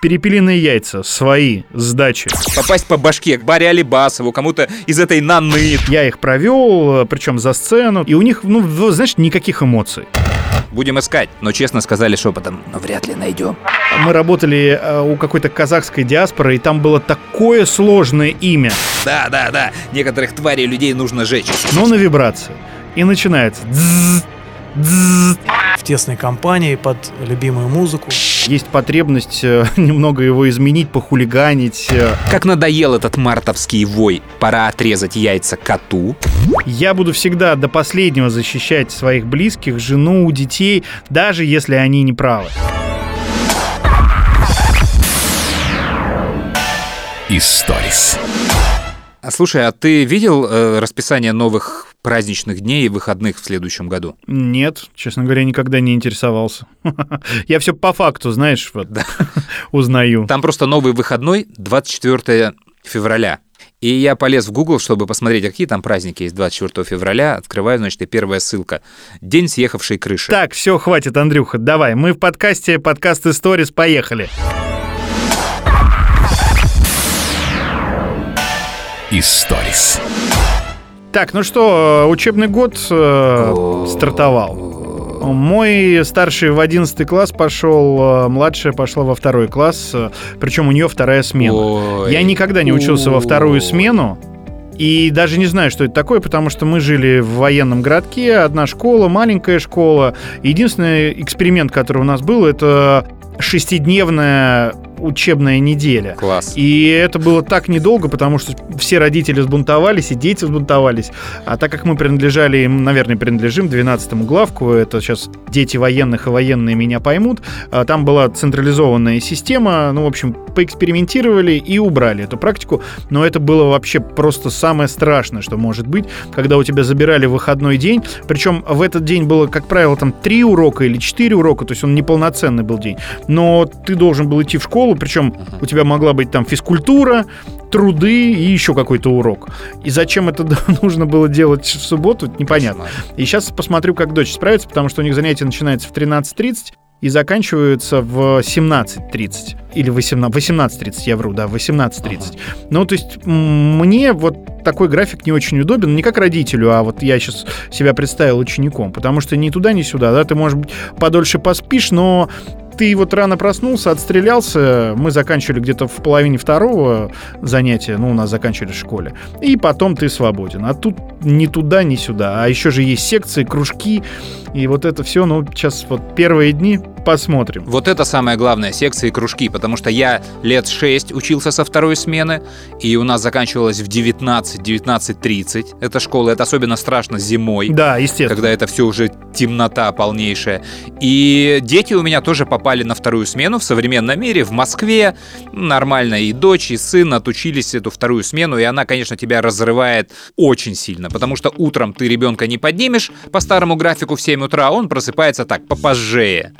Перепелиные яйца, свои, сдачи. Попасть по башке к Баре Алибасову, кому-то из этой Наны. Я их провел, причем за сцену, и у них, ну, знаешь, никаких эмоций. Будем искать, но честно сказали шепотом, но вряд ли найдем. Мы работали э, у какой-то казахской диаспоры, и там было такое сложное имя. Да, да, да, некоторых тварей людей нужно жечь. Но на вибрации. И начинается. Дзз, дзз. Тесной компании под любимую музыку. Есть потребность э, немного его изменить, похулиганить. э. Как надоел этот мартовский вой. Пора отрезать яйца коту. Я буду всегда до последнего защищать своих близких, жену, детей, даже если они не правы. Историс. А слушай, а ты видел э, расписание новых праздничных дней и выходных в следующем году? Нет, честно говоря, никогда не интересовался. Я все по факту, знаешь, вот узнаю. Там просто новый выходной 24 февраля. И я полез в Google, чтобы посмотреть, а какие там праздники есть 24 февраля. Открываю, значит, и первая ссылка. День съехавшей крыши. Так, все, хватит, Андрюха, давай. Мы в подкасте подкаст Историс, поехали. Историс. Так, ну что, э, учебный год э, стартовал. Мой старший в 11 класс пошел, э, младшая пошла во второй класс, э, причем у нее вторая смена. Ой. Я никогда не учился во вторую смену. И даже не знаю, что это такое, потому что мы жили в военном городке, одна школа, маленькая школа. Единственный эксперимент, который у нас был, это шестидневная учебная неделя. Класс. И это было так недолго, потому что все родители сбунтовались, и дети сбунтовались. А так как мы принадлежали, наверное, принадлежим 12-му главку, это сейчас дети военных и военные меня поймут, а там была централизованная система, ну, в общем, поэкспериментировали и убрали эту практику, но это было вообще просто самое страшное, что может быть, когда у тебя забирали выходной день, причем в этот день было, как правило, там три урока или четыре урока, то есть он неполноценный был день, но ты должен был идти в школу, причем у тебя могла быть там физкультура, труды и еще какой-то урок. И зачем это нужно было делать в субботу, непонятно. И сейчас посмотрю, как дочь справится, потому что у них занятия начинаются в 13.30 и заканчиваются в 17.30. Или 18, 18.30, я вру, да, 18.30. Ну, то есть мне вот такой график не очень удобен, не как родителю, а вот я сейчас себя представил учеником, потому что ни туда, ни сюда, да, ты, может быть, подольше поспишь, но ты вот рано проснулся, отстрелялся, мы заканчивали где-то в половине второго занятия, ну, у нас заканчивали в школе, и потом ты свободен. А тут ни туда, ни сюда. А еще же есть секции, кружки, и вот это все, ну, сейчас вот первые дни посмотрим. Вот это самое главное, секции и кружки, потому что я лет 6 учился со второй смены, и у нас заканчивалось в 19-19.30. Это школа, это особенно страшно зимой. Да, естественно. Когда это все уже темнота полнейшая. И дети у меня тоже попали на вторую смену в современном мире, в Москве. Нормально, и дочь, и сын отучились эту вторую смену, и она, конечно, тебя разрывает очень сильно, потому что утром ты ребенка не поднимешь по старому графику в 7 утра, он просыпается так, попозжее.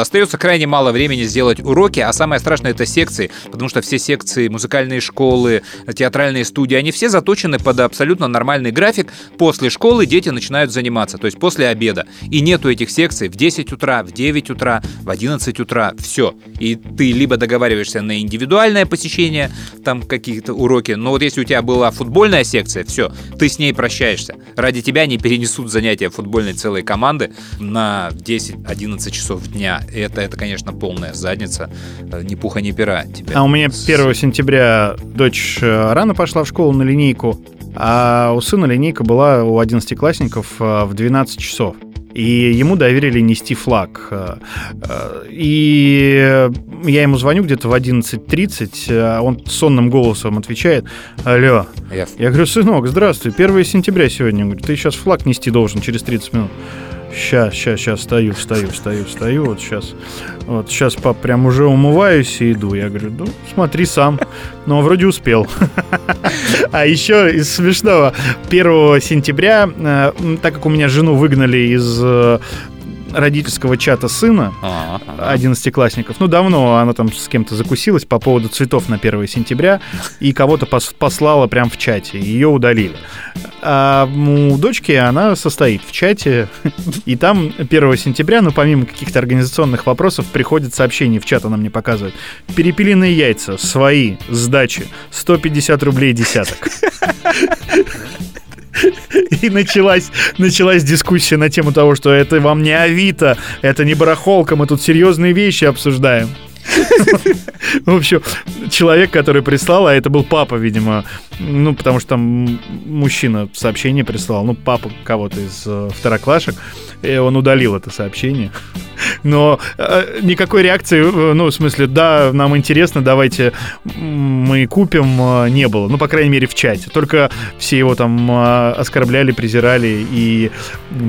Остается крайне мало времени сделать уроки, а самое страшное это секции, потому что все секции, музыкальные школы, театральные студии, они все заточены под абсолютно нормальный график. После школы дети начинают заниматься, то есть после обеда. И нету этих секций в 10 утра, в 9 утра, в 11 утра, все. И ты либо договариваешься на индивидуальное посещение, там какие-то уроки, но вот если у тебя была футбольная секция, все, ты с ней прощаешься. Ради тебя не перенесут занятия футбольной целой команды на 10-11 часов дня. Это, это, конечно, полная задница. Э, Ни пуха, ни пера. Тебя А у меня с- 1 сентября дочь э, рано пошла в школу на линейку, а у сына линейка была у 11-классников э, в 12 часов. И ему доверили нести флаг. И я ему звоню где-то в 11.30, а он сонным голосом отвечает, алло. Я- Я говорю, сынок, здравствуй, 1 сентября сегодня. Он говорит, ты сейчас флаг нести должен через 30 минут. Сейчас, сейчас, сейчас, встаю, встаю, встаю, встаю, вот сейчас. Вот сейчас, пап, прям уже умываюсь и иду. Я говорю, ну, смотри сам. Но вроде успел. А еще из смешного, 1 сентября, э, так как у меня жену выгнали из э, родительского чата сына, А, ага. одиннадцатиклассников. Ну, давно она там с кем-то закусилась по поводу цветов на 1 сентября и кого-то пос- послала прям в чате, ее удалили. А у дочки она состоит в чате, и там 1 сентября, ну, помимо каких-то организационных вопросов, приходит сообщение в чат, она мне показывает. Перепелиные яйца, свои, сдачи, 150 рублей десяток. И началась, началась дискуссия на тему того, что это вам не Авито, это не барахолка, мы тут серьезные вещи обсуждаем. В общем, человек, который прислал, а это был папа, видимо, ну, потому что там мужчина сообщение прислал, ну, папа кого-то из э, второклашек, и он удалил это сообщение. Но э, никакой реакции, э, ну, в смысле, да, нам интересно, давайте мы купим, э, не было. Ну, по крайней мере, в чате. Только все его там э, оскорбляли, презирали и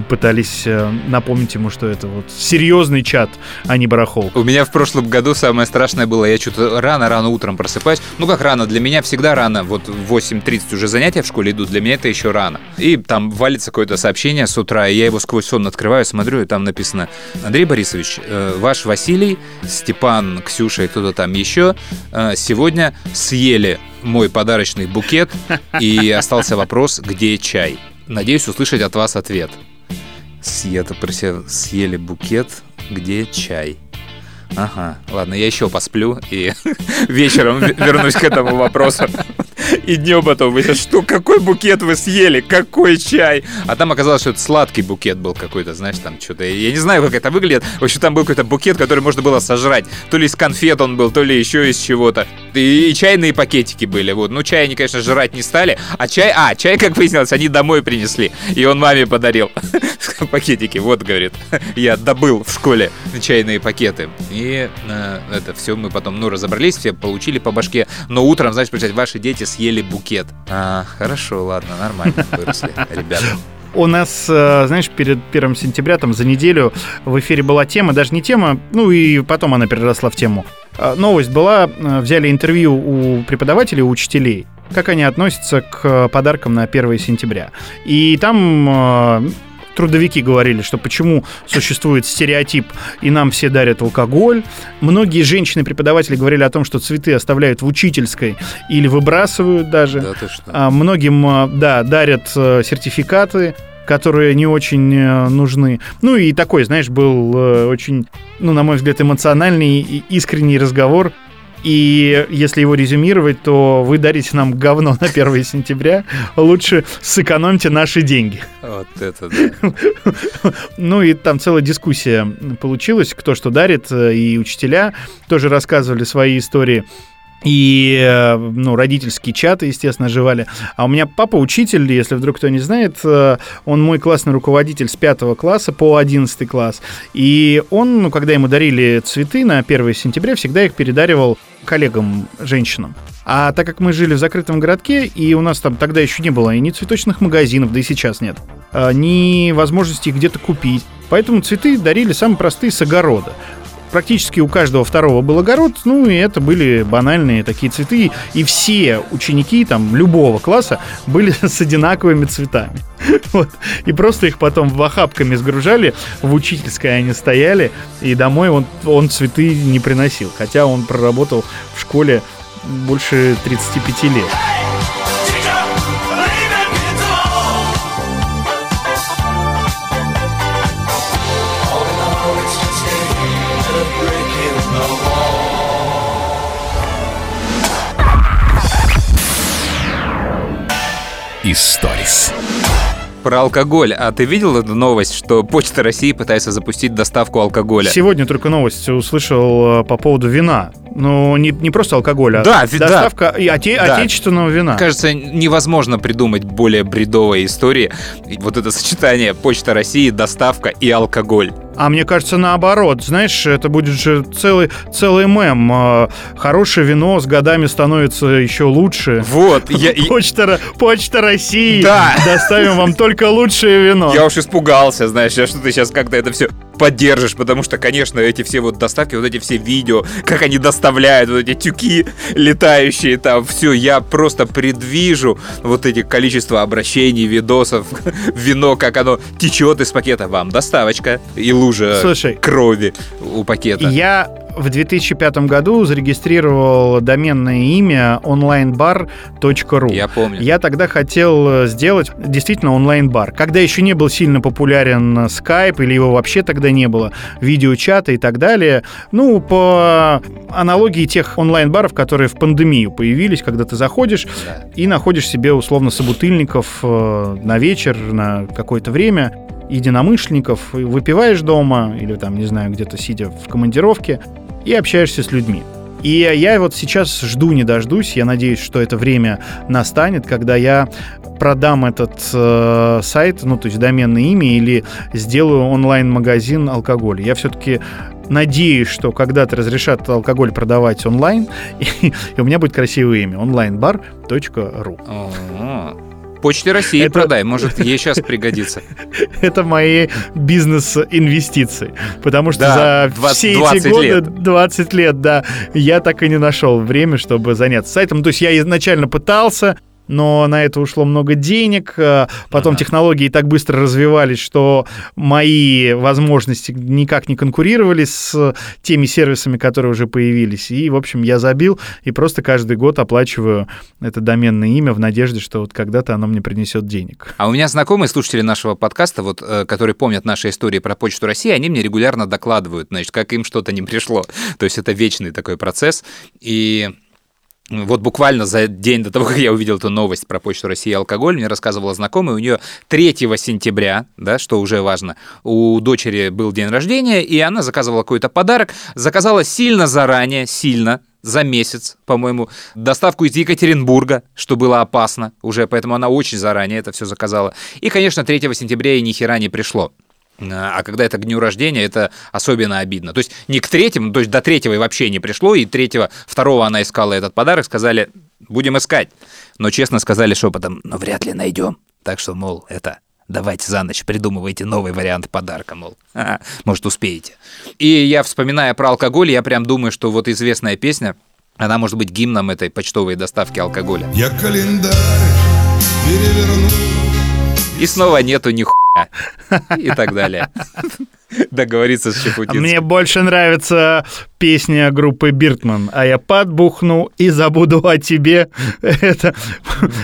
пытались напомнить ему, что это вот серьезный чат, а не барахол. У меня в прошлом году самое страшное было, я что-то рано-рано утром просыпаюсь. Ну как рано, для меня всегда рано. Вот в 8.30 уже занятия в школе идут, для меня это еще рано. И там валится какое-то сообщение с утра, и я его сквозь сон открываю, смотрю, и там написано «Андрей Борисович, э, ваш Василий, Степан, Ксюша и кто-то там еще э, сегодня съели мой подарочный букет, и остался вопрос, где чай. Надеюсь услышать от вас ответ. Себя съели букет, где чай? Ага, ладно, я еще посплю и вечером ве- вернусь к этому вопросу. И днем потом выяснится, что какой букет вы съели, какой чай. А там оказалось, что это сладкий букет был какой-то, знаешь, там что-то. Я не знаю, как это выглядит. В общем, там был какой-то букет, который можно было сожрать. То ли из конфет он был, то ли еще из чего-то. И, и чайные пакетики были. Вот. Ну, чай они, конечно, жрать не стали. А чай, а, чай, как выяснилось, они домой принесли. И он маме подарил. Пакетики, вот, говорит. Я добыл в школе чайные пакеты. И э, это все мы потом, ну, разобрались, все получили по башке. Но утром, знаешь, представь, ваши дети съели букет. А, хорошо, ладно, нормально выросли, ребята. У нас, э, знаешь, перед 1 сентября, там, за неделю в эфире была тема, даже не тема, ну и потом она переросла в тему. Э, Новость была, э, взяли интервью у преподавателей, у учителей, как они относятся к подаркам на 1 сентября. И там э, трудовики говорили, что почему существует стереотип, и нам все дарят алкоголь. Многие женщины-преподаватели говорили о том, что цветы оставляют в учительской или выбрасывают даже. Да ты что? А Многим, а, да, дарят э, сертификаты, которые не очень э, нужны. Ну и такой, знаешь, был э, очень, ну, на мой взгляд, эмоциональный и искренний разговор. И если его резюмировать, то вы дарите нам говно на 1 сентября. Лучше сэкономьте наши деньги. Вот это да. Ну и там целая дискуссия получилась, кто что дарит, э, и учителя тоже рассказывали свои истории. И, э, ну, родительские чаты, естественно, оживали. А у меня папа учитель, если вдруг кто не знает, э, он мой классный руководитель с 5 класса по 11 класс. И он, ну, когда ему дарили цветы на 1 сентября, всегда их передаривал коллегам, женщинам. А так как мы жили в закрытом городке, и у нас там тогда еще не было и ни цветочных магазинов, да и сейчас нет, а, ни возможности их где-то купить. Поэтому цветы дарили самые простые с огорода. Практически у каждого второго был огород, ну и это были банальные такие цветы. И все ученики там любого класса были с одинаковыми цветами. Вот. И просто их потом в охапками сгружали, в учительской они стояли, и домой он, он цветы не приносил. Хотя он проработал в школе больше 35 лет. Историс. Про алкоголь. А ты видел эту новость, что Почта России пытается запустить доставку алкоголя? Сегодня только новость услышал э, по поводу вина. Ну, не, не просто алкоголя, Да, а ви- да. доставка и оте- Да. отечественного вина. Кажется, невозможно придумать более бредовой истории. Вот это сочетание Почта России, доставка и алкоголь. А мне кажется, наоборот. Знаешь, это будет же целый, целый мем. Э, Хорошее вино с годами становится еще лучше. Вот, я, Почта, Почта России. Да. Доставим вам только лучшее вино. я уж испугался, знаешь, что ты сейчас как-то это все поддержишь, потому что, конечно, эти все вот доставки, вот эти все видео, как они доставляют, вот эти тюки летающие там, все, я просто предвижу вот эти количество обращений, видосов, вино, как оно течет из пакета. Вам доставочка и лужа Слушай, крови у пакета. Я в 2005 году зарегистрировал доменное имя onlinebar.ru. Я помню. Я тогда хотел сделать действительно онлайн-бар. Когда еще не был сильно популярен Skype, или его вообще тогда не было, видеочата и так далее. Ну, по аналогии тех онлайн-баров, которые в пандемию появились, когда ты заходишь Да. и находишь себе условно собутыльников э, на вечер, на какое-то время, единомышленников, выпиваешь дома или там, не знаю, где-то сидя в командировке и общаешься с людьми. И я вот сейчас жду, не дождусь. Я надеюсь, что это время настанет, когда я продам этот э, сайт, ну, то есть доменное имя, или сделаю онлайн-магазин алкоголя. Я все-таки надеюсь, что когда-то разрешат алкоголь продавать онлайн, и, и у меня будет красивое имя onlinebar.ru. Почте России Это- продай, может, ей сейчас пригодится. Это мои бизнес-инвестиции. Потому что Да, за 20 все эти 20 годы, лет. 20 лет, да, я так и не нашел время, чтобы заняться сайтом. То есть я изначально пытался, но на это ушло много денег. э, Потом Ага. технологии так быстро развивались, что мои возможности никак не конкурировали с теми сервисами, которые уже появились. И, в общем, я забил и просто каждый год оплачиваю это доменное имя в надежде, что вот когда-то оно мне принесет денег. А у меня знакомые слушатели нашего подкаста, вот, э, которые помнят наши истории про Почту России, они мне регулярно докладывают, значит, как им что-то не пришло. То есть это вечный такой процесс. И вот буквально за день до того, как я увидел эту новость про Почту России и алкоголь, мне рассказывала знакомая, у нее 3 сентября, да, что уже важно, у дочери был день рождения, и она заказывала какой-то подарок, заказала сильно заранее, сильно, за месяц, по-моему, доставку из Екатеринбурга, что было опасно уже, поэтому она очень заранее это все заказала. И, конечно, 3 сентября ей ни хера не пришло. А когда это к дню рождения, это особенно обидно. То есть не к третьему, то есть до третьего и вообще не пришло, и третьего, второго она искала этот подарок, сказали, будем искать. Но честно сказали шепотом, но вряд ли найдем. Так что, мол, это давайте за ночь придумывайте новый вариант подарка, мол, «Ха, может, успеете. И я, вспоминая про алкоголь, я прям думаю, что вот известная песня, она может быть гимном этой почтовой доставки алкоголя. Я календарь переверну И снова нету ни хуя. И так далее. Договориться с А Чепутинским. Мне больше нравится песня группы Биртман. А я подбухну и забуду о тебе. Это,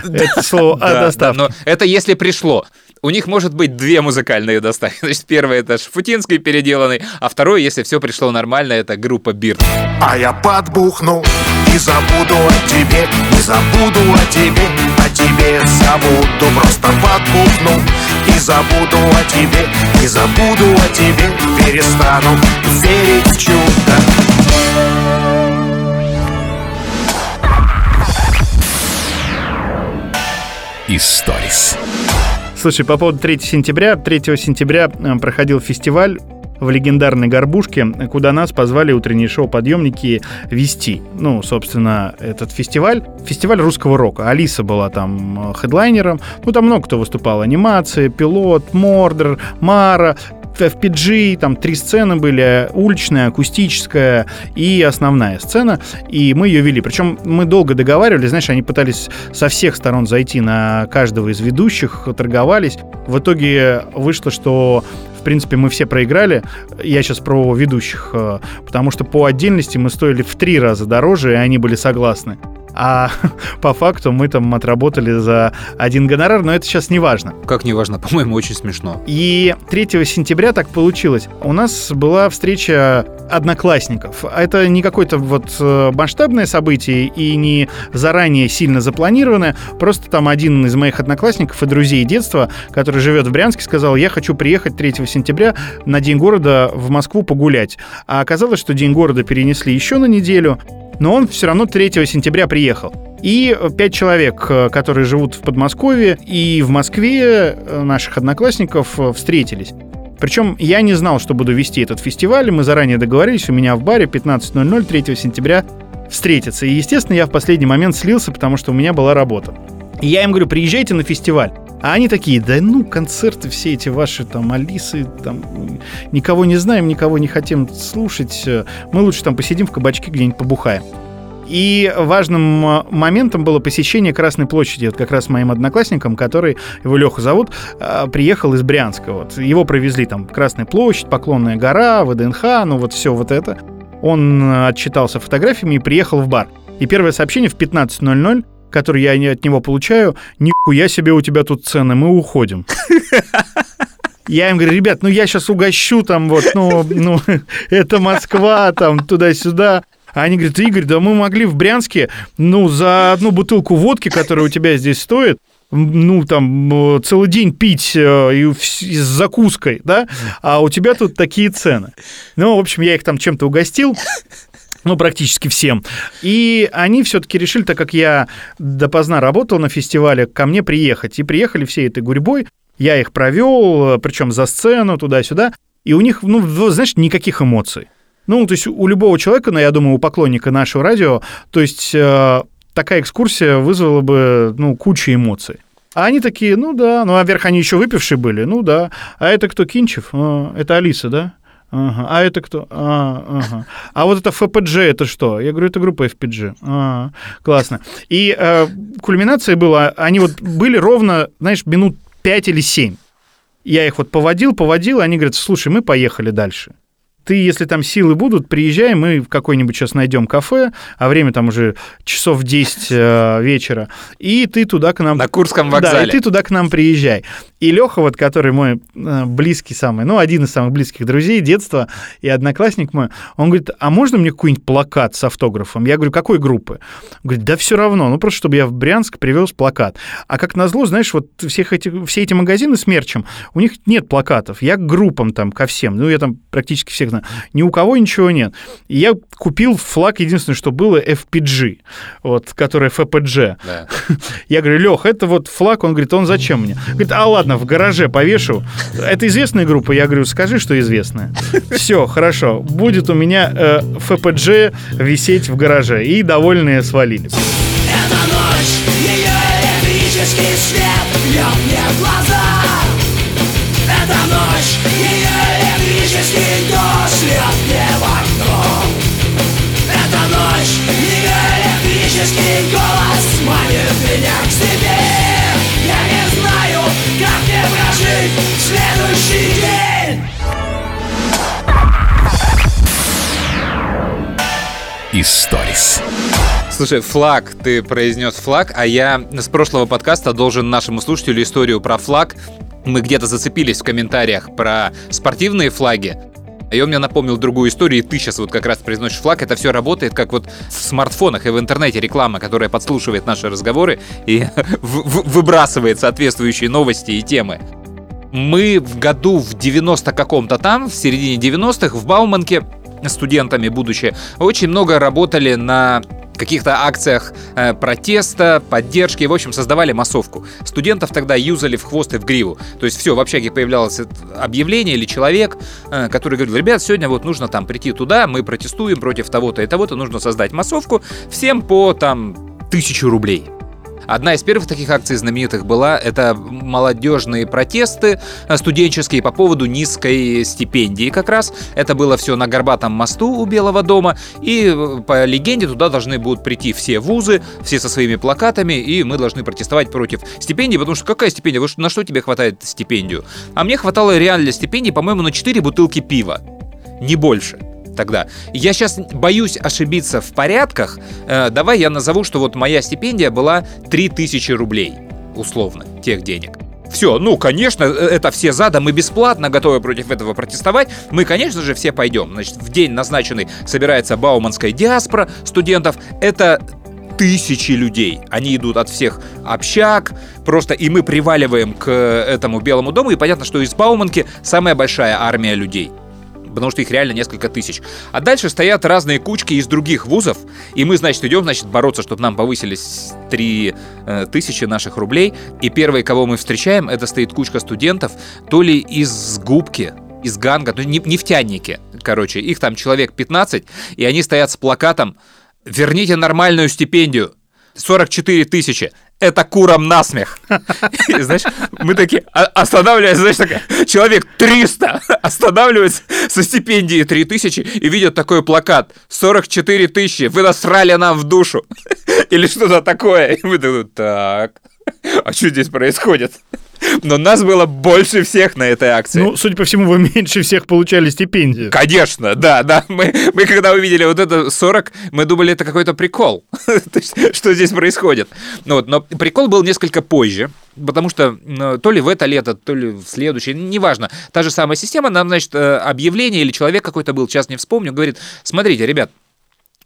это слово о доставке. но это если пришло. У них может быть две музыкальные доставки. Значит, первое это Шафутинский переделанный, а второе, если все пришло нормально, это группа Бирт. А я подбухну и забуду о тебе Не забуду о тебе, о тебе забуду Просто подбухну забуду о тебе Не забуду о тебе, перестану верить в чудо Историс. Слушай, по поводу 3 сентября. 3 сентября э, проходил фестиваль в легендарной Горбушке, куда нас позвали утренние шоу-подъемники вести. Ну, собственно, этот фестиваль. Фестиваль русского рока. Алиса была там э, хедлайнером. Ну, там много кто выступал. Анимация, Пилот, Мордер, Мара, FPG, там три сцены были, уличная, акустическая и основная сцена, и мы ее вели. Причем мы долго договаривались, знаешь, они пытались со всех сторон зайти на каждого из ведущих, торговались. В итоге вышло, что в принципе, мы все проиграли. Я сейчас про ведущих, э, потому что по отдельности мы стоили в три раза дороже, и они были согласны. А по факту мы там отработали за один гонорар, но это сейчас не важно. Как неважно, по-моему, очень смешно. И 3 сентября так получилось. У нас была встреча одноклассников. Это не какое-то вот э, масштабное событие и не заранее сильно запланированное. Просто там один из моих одноклассников и друзей детства, который живет в Брянске, сказал, я хочу приехать 3 сентября на День города в Москву погулять. А оказалось, что День города перенесли еще на неделю, но он все равно 3 сентября приехал. И пять человек, э, которые живут в Подмосковье и в Москве, э, наших одноклассников, э, встретились. Причем я не знал, что буду вести этот фестиваль. Мы заранее договорились, у меня в баре 15.00 3 сентября встретиться. И, естественно, я в последний момент слился, потому что у меня была работа. И я им говорю, приезжайте на фестиваль. А они такие, да ну, концерты все эти ваши, там, Алисы, там, никого не знаем, никого не хотим слушать. Мы лучше там посидим в кабачке где-нибудь побухаем. И важным э, моментом было посещение Красной площади. Вот как раз моим одноклассником, который, его Леха зовут, э, приехал из Брянска. Вот. Его провезли там Красная площадь, Поклонная гора, ВДНХ, ну вот все вот это. Он э, отчитался фотографиями и приехал в бар. И первое сообщение в 15.00 который я от него получаю, нихуя себе у тебя тут цены, мы уходим. Я им говорю, ребят, ну я сейчас угощу там вот, ну, ну это Москва, там туда-сюда. А они говорят, Игорь, да мы могли в Брянске, ну, за одну бутылку водки, которая у тебя здесь стоит, ну, там, целый день пить э, и с закуской, да, а у тебя тут такие цены. Ну, в общем, я их там чем-то угостил, ну, практически всем. И они все-таки решили, так как я допоздна работал на фестивале, ко мне приехать. И приехали всей этой гурьбой. Я их провел, причем за сцену, туда-сюда. И у них, ну, знаешь, никаких эмоций. Ну, то есть у любого человека, ну, я думаю, у поклонника нашего радио, то есть э, такая экскурсия вызвала бы, ну, кучу эмоций. А они такие, ну да, ну, а вверх они еще выпившие были, ну да. А это кто, Кинчев? А, это Алиса, да? Ага. А это кто? А, ага. а вот это ФПГ это что? Я говорю, это группа FPG. А, классно. И э, кульминация была, они вот были ровно, знаешь, минут 5 или 7. Я их вот поводил, поводил, и они говорят, слушай, мы поехали дальше ты, если там силы будут, приезжай, мы в какой-нибудь сейчас найдем кафе, а время там уже часов 10 э, вечера, и ты туда к нам... На Курском вокзале. Да, и ты туда к нам приезжай. И Леха, вот, который мой э, близкий самый, ну, один из самых близких друзей детства и одноклассник мой, он говорит, а можно мне какой-нибудь плакат с автографом? Я говорю, какой группы? Он говорит, да все равно, ну, просто чтобы я в Брянск привез плакат. А как назло, знаешь, вот всех эти, все эти магазины с мерчем, у них нет плакатов. Я к группам там, ко всем, ну, я там практически всех знаю. Ни у кого ничего нет. И я купил флаг, единственное, что было, FPG, вот, который FPG. Да. Я говорю, Лех, это вот флаг, он говорит, он зачем мне? Говорит, а ладно, в гараже повешу. Это известная группа? Я говорю, скажи, что известная. Все, хорошо, будет у меня э, FPG висеть в гараже. И довольные свалили. Это ночь, ее электрический свет бьет мне в глаза. Следующий день? Историс. Слушай, флаг, ты произнес флаг, а я с прошлого подкаста должен нашему слушателю историю про флаг. Мы где-то зацепились в комментариях про спортивные флаги. И он мне напомнил другую историю, и ты сейчас вот как раз произносишь флаг. Это все работает как вот в смартфонах и в интернете реклама, которая подслушивает наши разговоры и выбрасывает соответствующие новости и темы. Мы в году в 90 каком-то там, в середине 90-х, в Бауманке студентами, будучи, очень много работали на каких-то акциях э, протеста, поддержки, в общем, создавали массовку. Студентов тогда юзали в хвост и в гриву. То есть все, в общаге появлялось объявление или человек, э, который говорил, ребят, сегодня вот нужно там прийти туда, мы протестуем против того-то и того-то, нужно создать массовку, всем по там тысячу рублей. Одна из первых таких акций знаменитых была это молодежные протесты э, студенческие по поводу низкой стипендии как раз. Это было все на Горбатом мосту у Белого дома. И э, по легенде туда должны будут прийти все вузы, все со своими плакатами, и мы должны протестовать против стипендии, потому что какая стипендия? На что тебе хватает стипендию? А мне хватало реально стипендии, по-моему, на 4 бутылки пива. Не больше тогда. Я сейчас боюсь ошибиться в порядках. Э, давай я назову, что вот моя стипендия была 3000 рублей, условно, тех денег. Все, ну, конечно, э, это все за, да, мы бесплатно готовы против этого протестовать. Мы, конечно же, все пойдем. Значит, в день назначенный собирается Бауманская диаспора студентов. Это тысячи людей. Они идут от всех общак, просто и мы приваливаем к этому Белому дому, и понятно, что из Бауманки самая большая армия людей потому что их реально несколько тысяч. А дальше стоят разные кучки из других вузов, и мы, значит, идем, значит, бороться, чтобы нам повысились 3 э, тысячи наших рублей. И первые, кого мы встречаем, это стоит кучка студентов, то ли из губки, из ганга, ну, нефтяники, короче, их там человек 15, и они стоят с плакатом «Верните нормальную стипендию». 44 тысячи. Это курам насмех. И, знаешь, мы такие а- останавливаемся, знаешь, такая, человек 300 останавливается со стипендии 3 тысячи и видят такой плакат 44 тысячи, вы насрали нам в душу. Или что-то такое. И мы такие, так, а что здесь происходит? Но нас было больше всех на этой акции. Ну, судя по всему, вы меньше всех получали стипендию. Конечно, да, да. Мы, мы когда увидели вот это 40, мы думали, это какой-то прикол. Что здесь происходит. Ну, вот, но прикол был несколько позже. Потому что ну, то ли в это лето, то ли в следующее, неважно. Та же самая система, нам, значит, э, объявление или человек какой-то был, сейчас не вспомню, говорит, смотрите, ребят,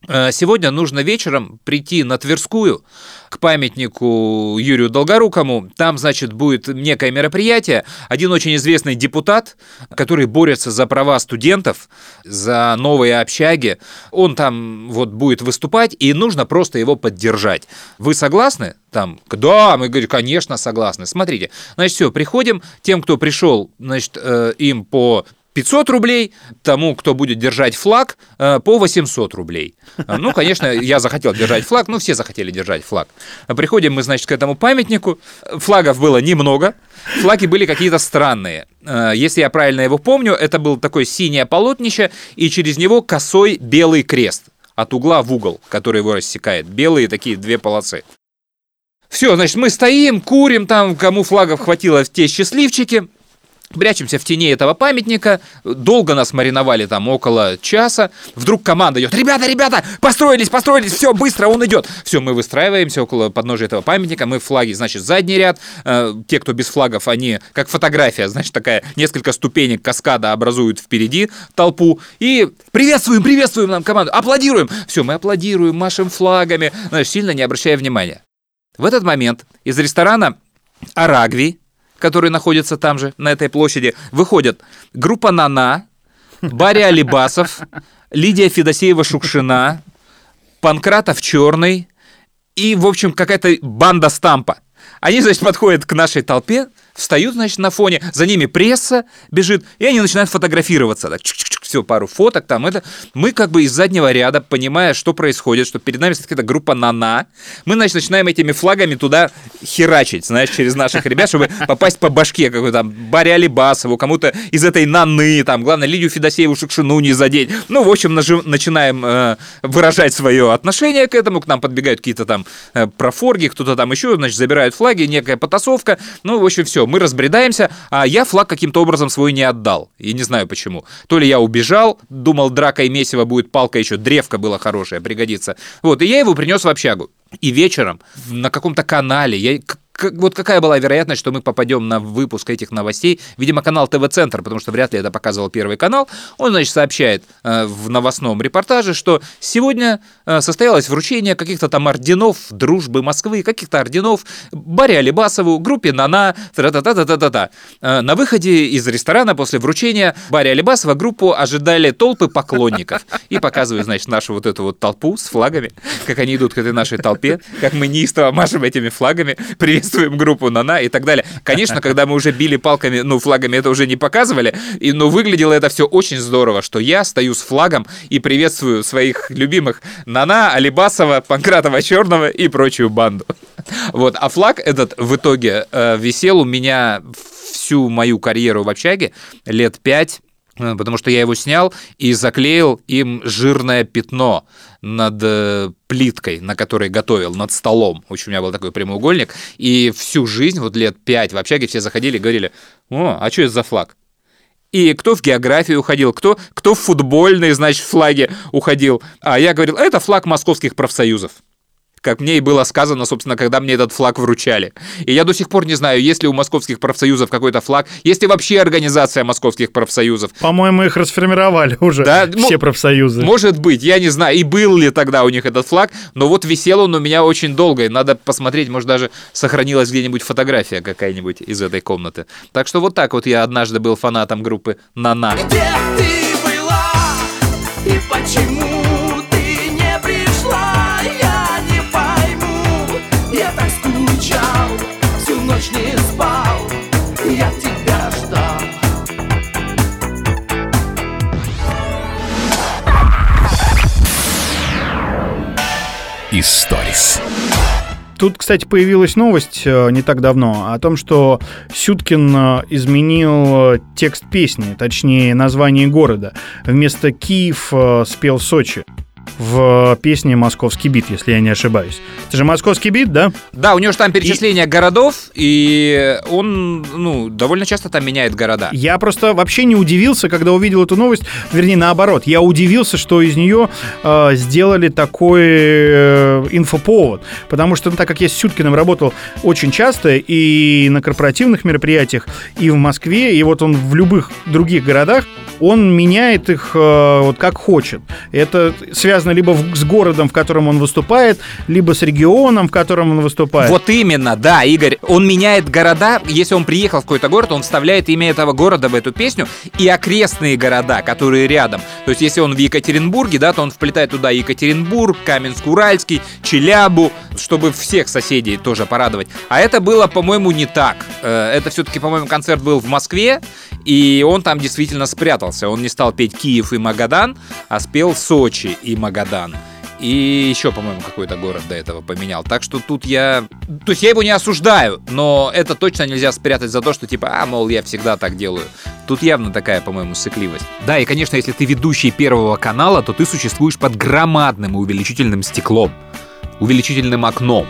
Сегодня нужно вечером прийти на Тверскую к памятнику Юрию Долгорукому. Там, значит, будет некое мероприятие. Один очень известный депутат, который борется за права студентов, за новые общаги, он там вот будет выступать, и нужно просто его поддержать. Вы согласны? Там, да, мы говорим, конечно, согласны. Смотрите, значит, все, приходим, тем, кто пришел, значит, э, им по 500 рублей, тому, кто будет держать флаг, э, по 800 рублей. Э, Ну, конечно, я захотел держать флаг, ну, все захотели держать флаг. Приходим мы, значит, к этому памятнику. Флагов было немного, флаги были какие-то странные. Э, Если я правильно его помню, это был такой синее полотнище, и через него косой белый крест от угла в угол, который его рассекает. Белые такие две полосы. Все, значит, мы стоим, курим там, кому флагов хватило, те счастливчики. Прячемся в тени этого памятника. Долго нас мариновали там около часа. Вдруг команда идет. Ребята, ребята, построились, построились, все, быстро, он идет. Все, мы выстраиваемся около подножия этого памятника. Мы флаги, значит, задний ряд. Э, те, кто без флагов, они как фотография, значит, такая несколько ступенек каскада образуют впереди толпу. И приветствуем, приветствуем нам команду, аплодируем. Все, мы аплодируем, машем флагами, значит, сильно не обращая внимания. В этот момент из ресторана Арагви, который находится там же, на этой площади, выходят группа Нана, Барри Алибасов, Лидия Федосеева-Шукшина, Панкратов Черный и, в общем, какая-то банда стампа. Они, значит, подходят к нашей толпе, встают, значит, на фоне, за ними пресса бежит, и они начинают фотографироваться. Так, все, пару фоток там, это. Мы как бы из заднего ряда, понимая, что происходит, что перед нами какая-то группа Нана, мы, значит, начинаем этими флагами туда херачить, знаешь, через наших ребят, чтобы попасть по башке какой-то там Барри Алибасову, кому-то из этой Наны, там, главное, Лидию Федосееву Шукшину не задеть. Ну, в общем, нажи- начинаем э, выражать свое отношение к этому, к нам подбегают какие-то там э, профорги, кто-то там еще, значит, забирают флаги, некая потасовка. Ну, в общем, все, мы разбредаемся, а я флаг каким-то образом свой не отдал. И не знаю почему. То ли я убежал, думал, драка и месиво будет палка еще, древка была хорошая, пригодится. Вот, и я его принес в общагу. И вечером на каком-то канале, я, к- к- вот какая была вероятность, что мы попадем на выпуск этих новостей? Видимо, канал ТВ-центр, потому что вряд ли это показывал Первый канал. Он, значит, сообщает э, в новостном репортаже, что сегодня э, состоялось вручение каких-то там орденов дружбы Москвы, каких-то орденов Барри Алибасову, группе Нана, та-та-та-та-та-та. Э, на выходе из ресторана после вручения Барри Алибасова группу ожидали толпы поклонников. И показывают, значит, нашу вот эту вот толпу с флагами, как они идут к этой нашей толпе, как мы неистово машем этими флагами, приветствуем группу Нана и так далее. Конечно, когда мы уже били палками, ну, флагами это уже не показывали, и, но выглядело это все очень здорово, что я стою с флагом и приветствую своих любимых Нана, Алибасова, Панкратова Черного и прочую банду. Вот, а флаг этот в итоге э, висел у меня всю мою карьеру в общаге лет пять, потому что я его снял и заклеил им жирное пятно над э, плиткой, на которой готовил, над столом. В общем, у меня был такой прямоугольник. И всю жизнь, вот лет пять в общаге все заходили и говорили, о, а что это за флаг? И кто в географию уходил, кто, кто в футбольные, значит, флаги уходил. А я говорил, это флаг московских профсоюзов как мне и было сказано, собственно, когда мне этот флаг вручали. И я до сих пор не знаю, есть ли у московских профсоюзов какой-то флаг, есть ли вообще организация московских профсоюзов. По-моему, их расформировали уже, Да, все ну, профсоюзы. Может быть, я не знаю, и был ли тогда у них этот флаг, но вот висел он у меня очень долго, и надо посмотреть, может, даже сохранилась где-нибудь фотография какая-нибудь из этой комнаты. Так что вот так вот я однажды был фанатом группы «Нана». Где ты Историс. Тут, кстати, появилась новость э, не так давно о том, что Сюткин э, изменил э, текст песни, точнее название города. Вместо Киев спел Сочи в песне «Московский бит», если я не ошибаюсь. Это же «Московский бит», да? Да, у него же там перечисление городов, и он, ну, довольно часто там меняет города. Я просто вообще не удивился, когда увидел эту новость. Вернее, наоборот, я удивился, что из нее э, сделали такой э, инфоповод. Потому что, ну, так как я с Сюткиным работал очень часто и на корпоративных мероприятиях, и в Москве, и вот он в любых других городах, он меняет их э, вот как хочет. Это связано либо с городом, в котором он выступает, либо с регионом, в котором он выступает. Вот именно, да, Игорь. Он меняет города. Если он приехал в какой-то город, он вставляет имя этого города в эту песню и окрестные города, которые рядом. То есть, если он в Екатеринбурге, да, то он вплетает туда Екатеринбург, Каменск-Уральский, Челябу, чтобы всех соседей тоже порадовать. А это было, по-моему, не так. Э, Это все-таки, по-моему, концерт был в Москве, и он там действительно спрятался. Он не стал петь Киев и Магадан, а спел Сочи и Магадан. И еще, по-моему, какой-то город до этого поменял. Так что тут я... То есть я его не осуждаю, но это точно нельзя спрятать за то, что типа, а, мол, я всегда так делаю. Тут явно такая, по-моему, сыкливость. Да, и, конечно, если ты ведущий Первого канала, то ты существуешь под громадным увеличительным стеклом, увеличительным окном.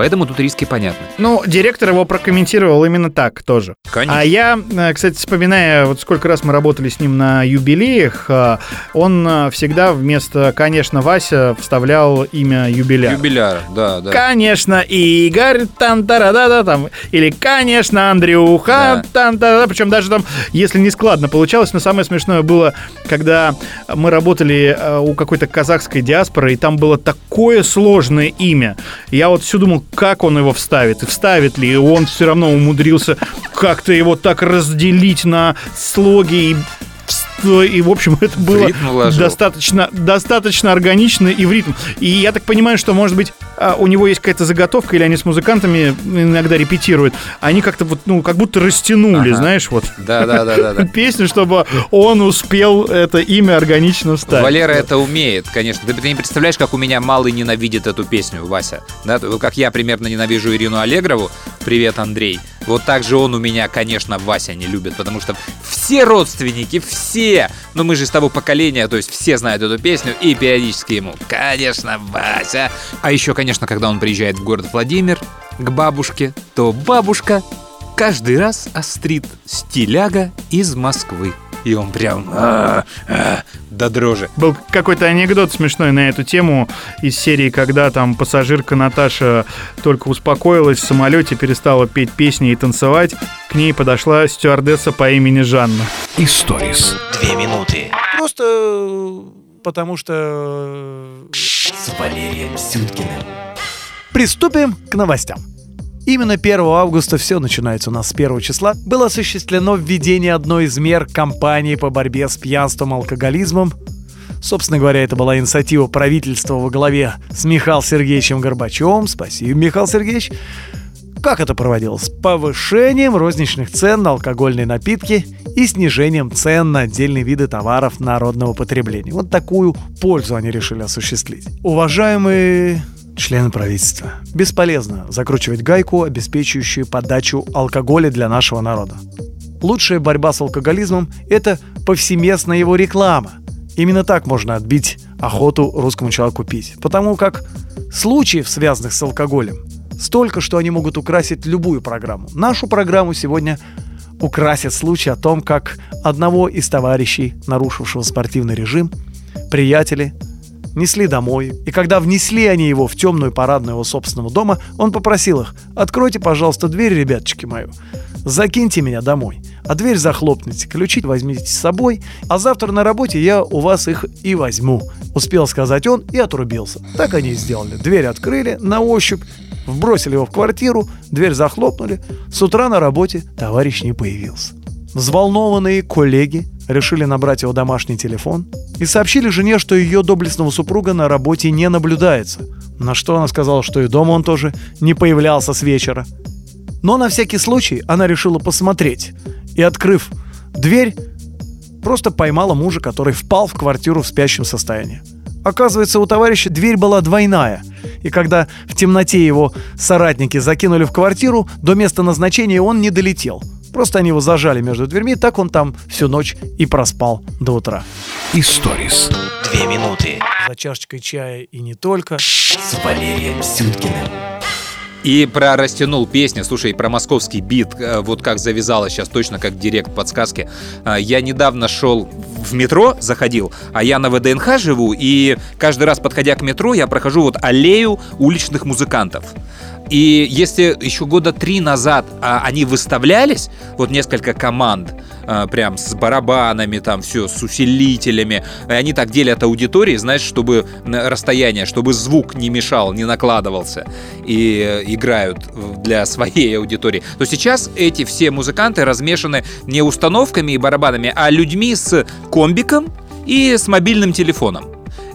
Поэтому тут риски понятны. Ну, директор его прокомментировал именно так тоже. А я, э, кстати, вспоминая, вот сколько раз мы работали с ним на юбилеях, э, он э, всегда вместо, конечно, Вася вставлял имя юбиляра. Юбиляра, да, да. Конечно, Игорь, там да да там, или, конечно, Андрюха, Да. там да причем даже там, если не складно получалось, но самое смешное было, когда мы работали у какой-то казахской диаспоры, и там было такое сложное имя. Я вот все думал, как он его вставит, и вставит ли, и он все равно умудрился как-то его так разделить на слоги и и, в общем, это было достаточно, достаточно органично и в ритм. И я так понимаю, что, может быть, у него есть какая-то заготовка, или они с музыкантами иногда репетируют. Они как-то вот, ну, как будто растянули, Ага. знаешь, вот песню, чтобы он успел это имя органично вставить. Валера это умеет, конечно. Ты, ты не представляешь, как у меня малый ненавидит эту песню, Вася. Да, как я примерно ненавижу Ирину Аллегрову. Привет, Андрей. Вот так же он у меня, конечно, Вася не любит, потому что все родственники, все, ну мы же с того поколения, то есть все знают эту песню и периодически ему, конечно, Вася. А еще, конечно, когда он приезжает в город Владимир к бабушке, то бабушка каждый раз острит стиляга из Москвы. И он прям а, а, до дрожи. Был какой-то анекдот смешной на эту тему из серии, когда там пассажирка Наташа только успокоилась в самолете, перестала петь песни и танцевать. К ней подошла стюардесса по имени Жанна. Историс. Две минуты Просто э, потому что... э, с Валерием Сюткиным. Приступим к новостям. Именно 1 августа все начинается у нас с 1 числа. Было осуществлено введение одной из мер кампании по борьбе с пьянством и алкоголизмом. Собственно говоря, это была инициатива правительства во главе с Михаилом Сергеевичем Горбачевым. Спасибо, Михаил Сергеевич. Как это проводилось? Повышением розничных цен на алкогольные напитки и снижением цен на отдельные виды товаров народного потребления. Вот такую пользу они решили осуществить. Уважаемые члены правительства, бесполезно закручивать гайку, обеспечивающую подачу алкоголя для нашего народа. Лучшая борьба с алкоголизмом – это повсеместная его реклама. Именно так можно отбить охоту русскому человеку пить. Потому как случаев, связанных с алкоголем, столько, что они могут украсить любую программу. Нашу программу сегодня украсит случай о том, как одного из товарищей, нарушившего спортивный режим, приятели несли домой. И когда внесли они его в темную парадную его собственного дома, он попросил их, откройте, пожалуйста, дверь, ребяточки мою, закиньте меня домой, а дверь захлопните, ключи возьмите с собой, а завтра на работе я у вас их и возьму. Успел сказать он и отрубился. Так они и сделали. Дверь открыли на ощупь, вбросили его в квартиру, дверь захлопнули. С утра на работе товарищ не появился. Взволнованные коллеги решили набрать его домашний телефон и сообщили жене, что ее доблестного супруга на работе не наблюдается. На что она сказала, что и дома он тоже не появлялся с вечера. Но на всякий случай она решила посмотреть и, открыв дверь, просто поймала мужа, который впал в квартиру в спящем состоянии. Оказывается, у товарища дверь была двойная, И когда в темноте его соратники закинули в квартиру, до места назначения он не долетел. Просто они его зажали между дверьми, так он там всю ночь и проспал до утра. Историс. Две минуты За чашечкой чая и не только. с Валерием Сюткиным. И про растянул песню, слушай, про московский бит, э, вот как завязалось сейчас точно как директ подсказки. А, Я недавно шел в метро, заходил, а я на ВДНХ живу, и каждый раз, подходя к метро, я прохожу вот аллею уличных музыкантов. И если еще года три назад а, они выставлялись, вот несколько команд, прям с барабанами, там все, с усилителями, и они так делят аудитории, знаешь, чтобы расстояние, чтобы звук не мешал, не накладывался, и э, играют для своей аудитории, то сейчас эти все музыканты размешаны не установками и барабанами, а людьми с комбиком и с мобильным телефоном.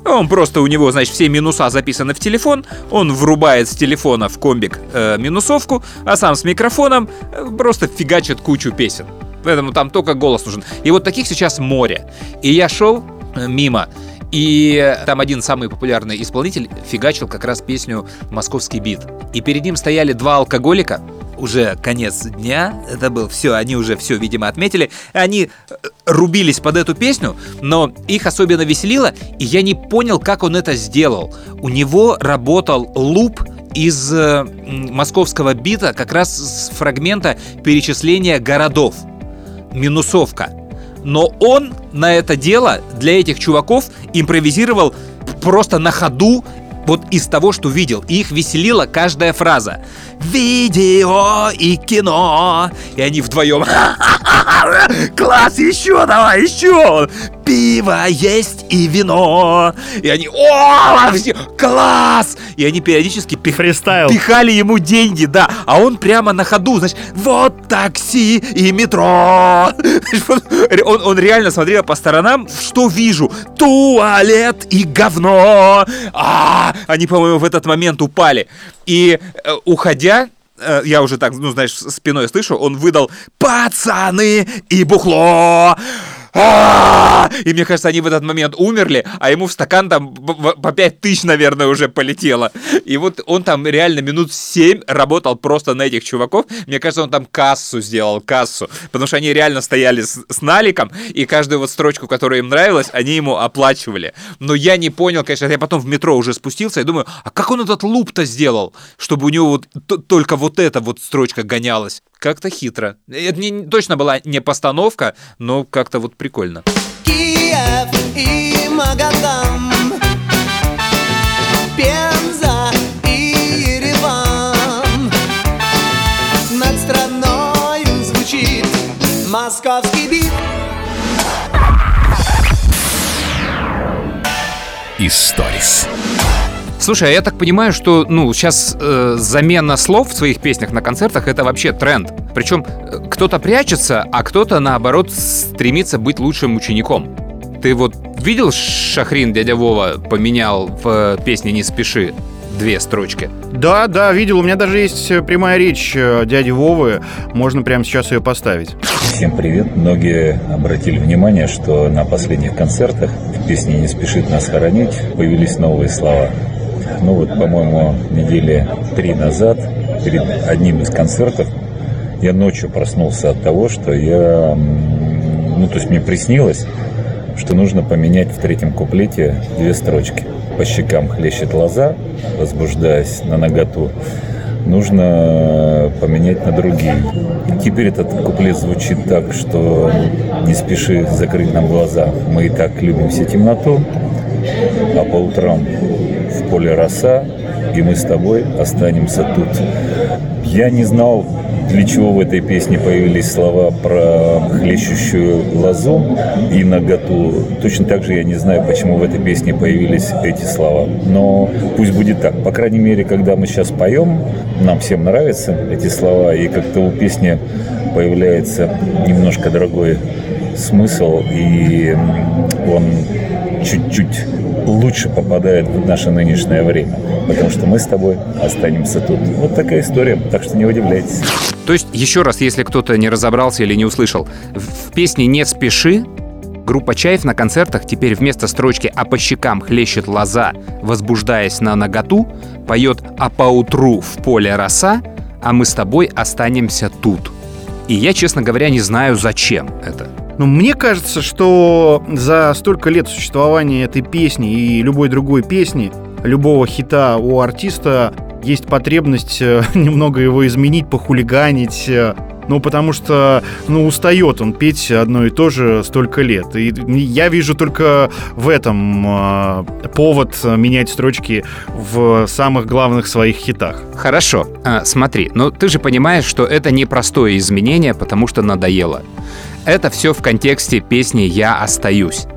Он просто у него, значит, все минуса записаны в телефон, он врубает с телефона в комбик э, минусовку, а сам с микрофоном э, просто фигачит кучу песен. Поэтому там только голос нужен. И вот таких сейчас море. И я шел э, мимо, и там один самый популярный исполнитель фигачил как раз песню «Московский бит». И перед ним стояли два алкоголика, уже конец дня, это был все, они уже все, видимо, отметили. Они э, рубились под эту песню, но их особенно веселило, и я не понял, как он это сделал. У него работал луп из э, московского бита как раз с фрагмента перечисления городов. Минусовка. Но он на это дело для этих чуваков импровизировал просто на ходу вот из того, что видел. И их веселила каждая фраза. Видео и кино. И они вдвоем. Класс, еще давай, еще. Пиво есть и вино. И они, о, все, класс. И они периодически пих- Фристайл. пихали ему деньги, да. А он прямо на ходу, значит, вот такси и метро. Он, он реально смотрел по сторонам, что вижу. Туалет и говно. А, они, по-моему, в этот момент упали. И э, уходя, э, я уже так, ну, знаешь, спиной слышу, он выдал «Пацаны и бухло!» И мне кажется, они в этот момент умерли, а ему в стакан там по 5 тысяч, наверное, уже полетело. И вот он там реально минут 7 работал просто на этих чуваков. Мне кажется, он там кассу сделал, кассу. Потому что они реально стояли с, с наликом, и каждую вот строчку, которая им нравилась, они ему оплачивали. Но я не понял, конечно, я потом в метро уже спустился и думаю, а как он этот луп-то сделал, чтобы у него вот только вот эта вот строчка гонялась? Как-то хитро. Это не, точно была не постановка, но как-то вот прикольно. Киев и Магадан Пенза и Ереван Над страною звучит московский бит Историс. Слушай, а я так понимаю, что ну сейчас э, замена слов в своих песнях на концертах это вообще тренд. Причем э, кто-то прячется, а кто-то наоборот стремится быть лучшим учеником. Ты вот видел Шахрин дядя Вова поменял в э, песне «Не спеши» две строчки? Да, да, видел. У меня даже есть э, прямая речь дяди Вовы. Можно прямо сейчас ее поставить. Всем привет. Многие обратили внимание, что на последних концертах в песне «Не спешит нас хоронить» появились новые слова. Ну вот, по-моему, недели три назад, перед одним из концертов, я ночью проснулся от того, что я... Ну, то есть мне приснилось, что нужно поменять в третьем куплете две строчки. По щекам хлещет лоза, возбуждаясь на наготу. Нужно поменять на другие. Теперь этот куплет звучит так, что не спеши закрыть нам глаза. Мы и так любим все темноту, а по утрам в поле роса, и мы с тобой останемся тут. Я не знал, для чего в этой песне появились слова про хлещущую лозу и наготу. Точно так же я не знаю, почему в этой песне появились эти слова. Но пусть будет так. По крайней мере, когда мы сейчас поем, нам всем нравятся эти слова, и как-то у песни появляется немножко другой смысл, и он чуть-чуть лучше попадает в наше нынешнее время. Потому что мы с тобой останемся тут. Вот такая история, так что не удивляйтесь. То есть, еще раз, если кто-то не разобрался или не услышал, в песне «Не спеши» Группа «Чаев» на концертах теперь вместо строчки «А по щекам хлещет лоза, возбуждаясь на наготу» поет «А поутру в поле роса, а мы с тобой останемся тут». И я, честно говоря, не знаю, зачем это. Ну, мне кажется, что за столько лет существования этой песни и любой другой песни, любого хита у артиста есть потребность э, немного его изменить, похулиганить, э, ну, потому что, ну, устает он петь одно и то же столько лет. И я вижу только в этом э, повод менять строчки в самых главных своих хитах. Хорошо, а, смотри, но ты же понимаешь, что это непростое изменение, потому что надоело. Это все в контексте песни «Я остаюсь».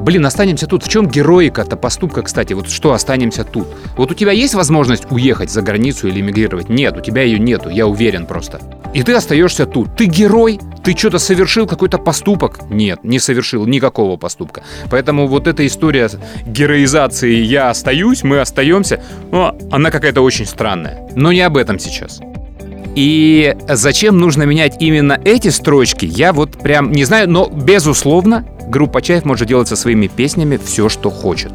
Блин, останемся тут. В чем героика-то поступка, кстати? Вот что останемся тут? Вот у тебя есть возможность уехать за границу или эмигрировать? Нет, у тебя ее нету, я уверен просто. И ты остаешься тут. Ты герой? Ты что-то совершил, какой-то поступок? Нет, не совершил никакого поступка. Поэтому вот эта история героизации «я остаюсь», «мы остаемся», ну, она какая-то очень странная. Но не об этом сейчас. И зачем нужно менять именно эти строчки, я вот прям не знаю, но безусловно, группа Чаев может делать со своими песнями все, что хочет.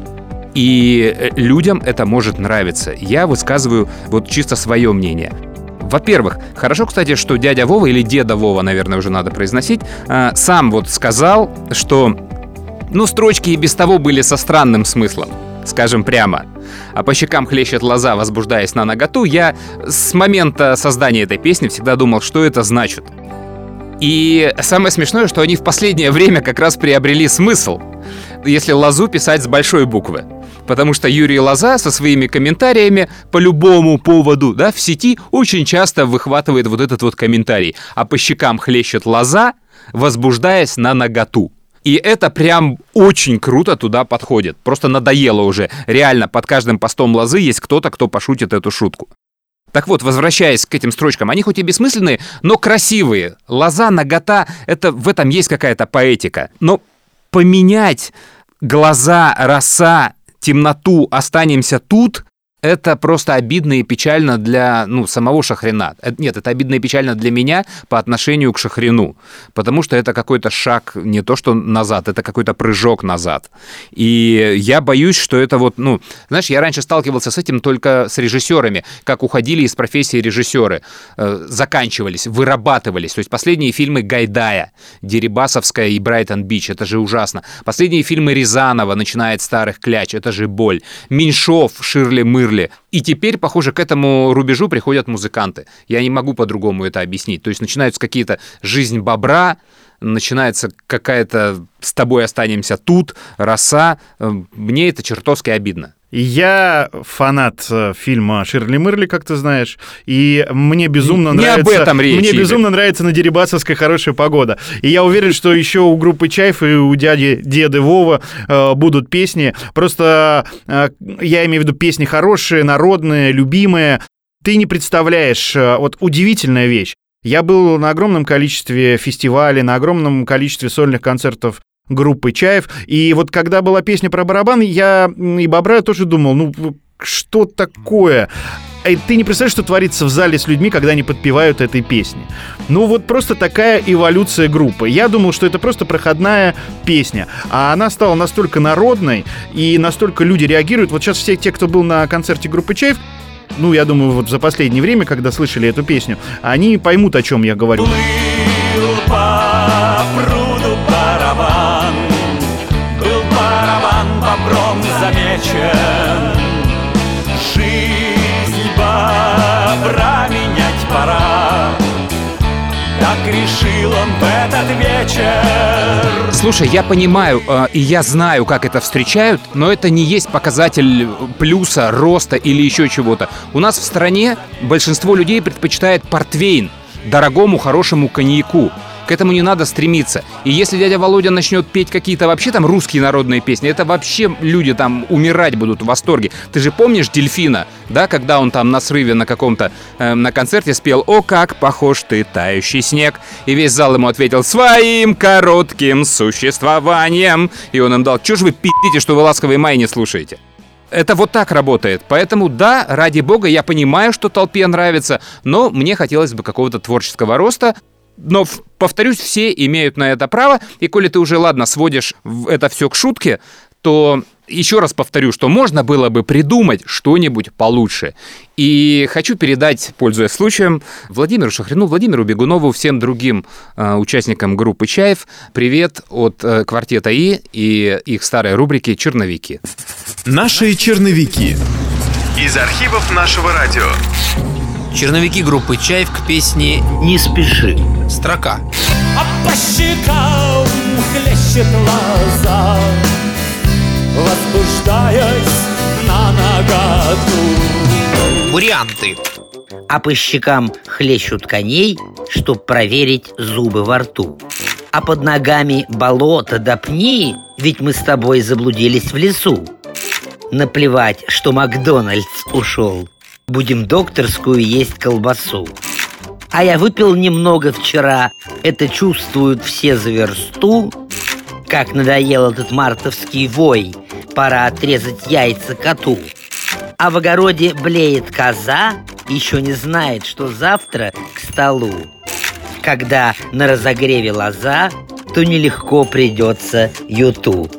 И э, людям это может нравиться. Я высказываю вот чисто свое мнение. Во-первых, хорошо, кстати, что дядя Вова или деда Вова, наверное, уже надо произносить, э, сам вот сказал, что ну, строчки и без того были со странным смыслом скажем прямо. А по щекам хлещет лоза, возбуждаясь на наготу, я с момента создания этой песни всегда думал, что это значит. И самое смешное, что они в последнее время как раз приобрели смысл, если лозу писать с большой буквы. Потому что Юрий Лоза со своими комментариями по любому поводу да, в сети очень часто выхватывает вот этот вот комментарий. А по щекам хлещет лоза, возбуждаясь на наготу. И это прям очень круто туда подходит. Просто надоело уже. Реально, под каждым постом лозы есть кто-то, кто пошутит эту шутку. Так вот, возвращаясь к этим строчкам, они хоть и бессмысленные, но красивые. Лоза, нагота, это, в этом есть какая-то поэтика. Но поменять глаза, роса, темноту, останемся тут, это просто обидно и печально для ну, самого Шахрина. Э, нет, это обидно и печально для меня по отношению к Шахрину, потому что это какой-то шаг не то что назад, это какой-то прыжок назад. И я боюсь, что это вот, ну, знаешь, я раньше сталкивался с этим только с режиссерами, как уходили из профессии режиссеры, э, заканчивались, вырабатывались. То есть последние фильмы Гайдая, Дерибасовская и Брайтон Бич, это же ужасно. Последние фильмы Рязанова, начиная от старых кляч, это же боль. Меньшов, Ширли Мыр, Ширли. И теперь, похоже, к этому рубежу приходят музыканты. Я не могу по-другому это объяснить. То есть начинаются какие-то жизнь бобра, начинается какая-то «с тобой останемся тут», «роса». Мне это чертовски обидно. Я фанат э, фильма Ширли Мырли, как ты знаешь, и мне безумно Не нравится. об этом речь, Мне Игорь. безумно нравится на Дерибасовской хорошая погода. И я уверен, что еще у группы Чайф и у дяди Деды Вова э, будут песни. Просто э, я имею в виду песни хорошие, народные, любимые. Ты не представляешь, э, вот удивительная вещь. Я был на огромном количестве фестивалей, на огромном количестве сольных концертов группы Чаев. И вот когда была песня про барабан, я и Бобра тоже думал, ну что такое? И ты не представляешь, что творится в зале с людьми, когда они подпевают этой песни. Ну вот просто такая эволюция группы. Я думал, что это просто проходная песня. А она стала настолько народной, и настолько люди реагируют. Вот сейчас все те, кто был на концерте группы Чаев, ну, я думаю, вот за последнее время, когда слышали эту песню, они поймут, о чем я говорю. Плыл замечен Жизнь бобра менять пора Так решил он в этот вечер Слушай, я понимаю, э, и я знаю, как это встречают, но это не есть показатель плюса, роста или еще чего-то. У нас в стране большинство людей предпочитает портвейн дорогому, хорошему коньяку. К этому не надо стремиться. И если дядя Володя начнет петь какие-то вообще там русские народные песни, это вообще люди там умирать будут в восторге. Ты же помнишь Дельфина, да, когда он там на срыве на каком-то, э, на концерте спел «О, как похож ты, тающий снег», и весь зал ему ответил «Своим коротким существованием». И он им дал «Чё ж вы пи***те, что вы «Ласковый май» не слушаете?» Это вот так работает. Поэтому, да, ради бога, я понимаю, что толпе нравится, но мне хотелось бы какого-то творческого роста. Но, повторюсь, все имеют на это право. И коли ты уже, ладно, сводишь это все к шутке, то еще раз повторю, что можно было бы придумать что-нибудь получше. И хочу передать, пользуясь случаем, Владимиру Шахрину, Владимиру Бегунову, всем другим э, участникам группы «Чаев» привет от э, квартета «И» и их старой рубрики «Черновики». Наши черновики. Из архивов нашего радио. Черновики группы «Чаев» к песне «Не спеши». Строка. А по щекам хлещет лоза Возбуждаясь на наготу Варианты. А по щекам хлещут коней, чтоб проверить зубы во рту. А под ногами болото да пни, ведь мы с тобой заблудились в лесу. Наплевать, что Макдональдс ушел. Будем докторскую есть колбасу. А я выпил немного вчера, это чувствуют все за версту. Как надоел этот мартовский вой, пора отрезать яйца коту. А в огороде блеет коза, еще не знает, что завтра к столу. Когда на разогреве лоза, то нелегко придется юту.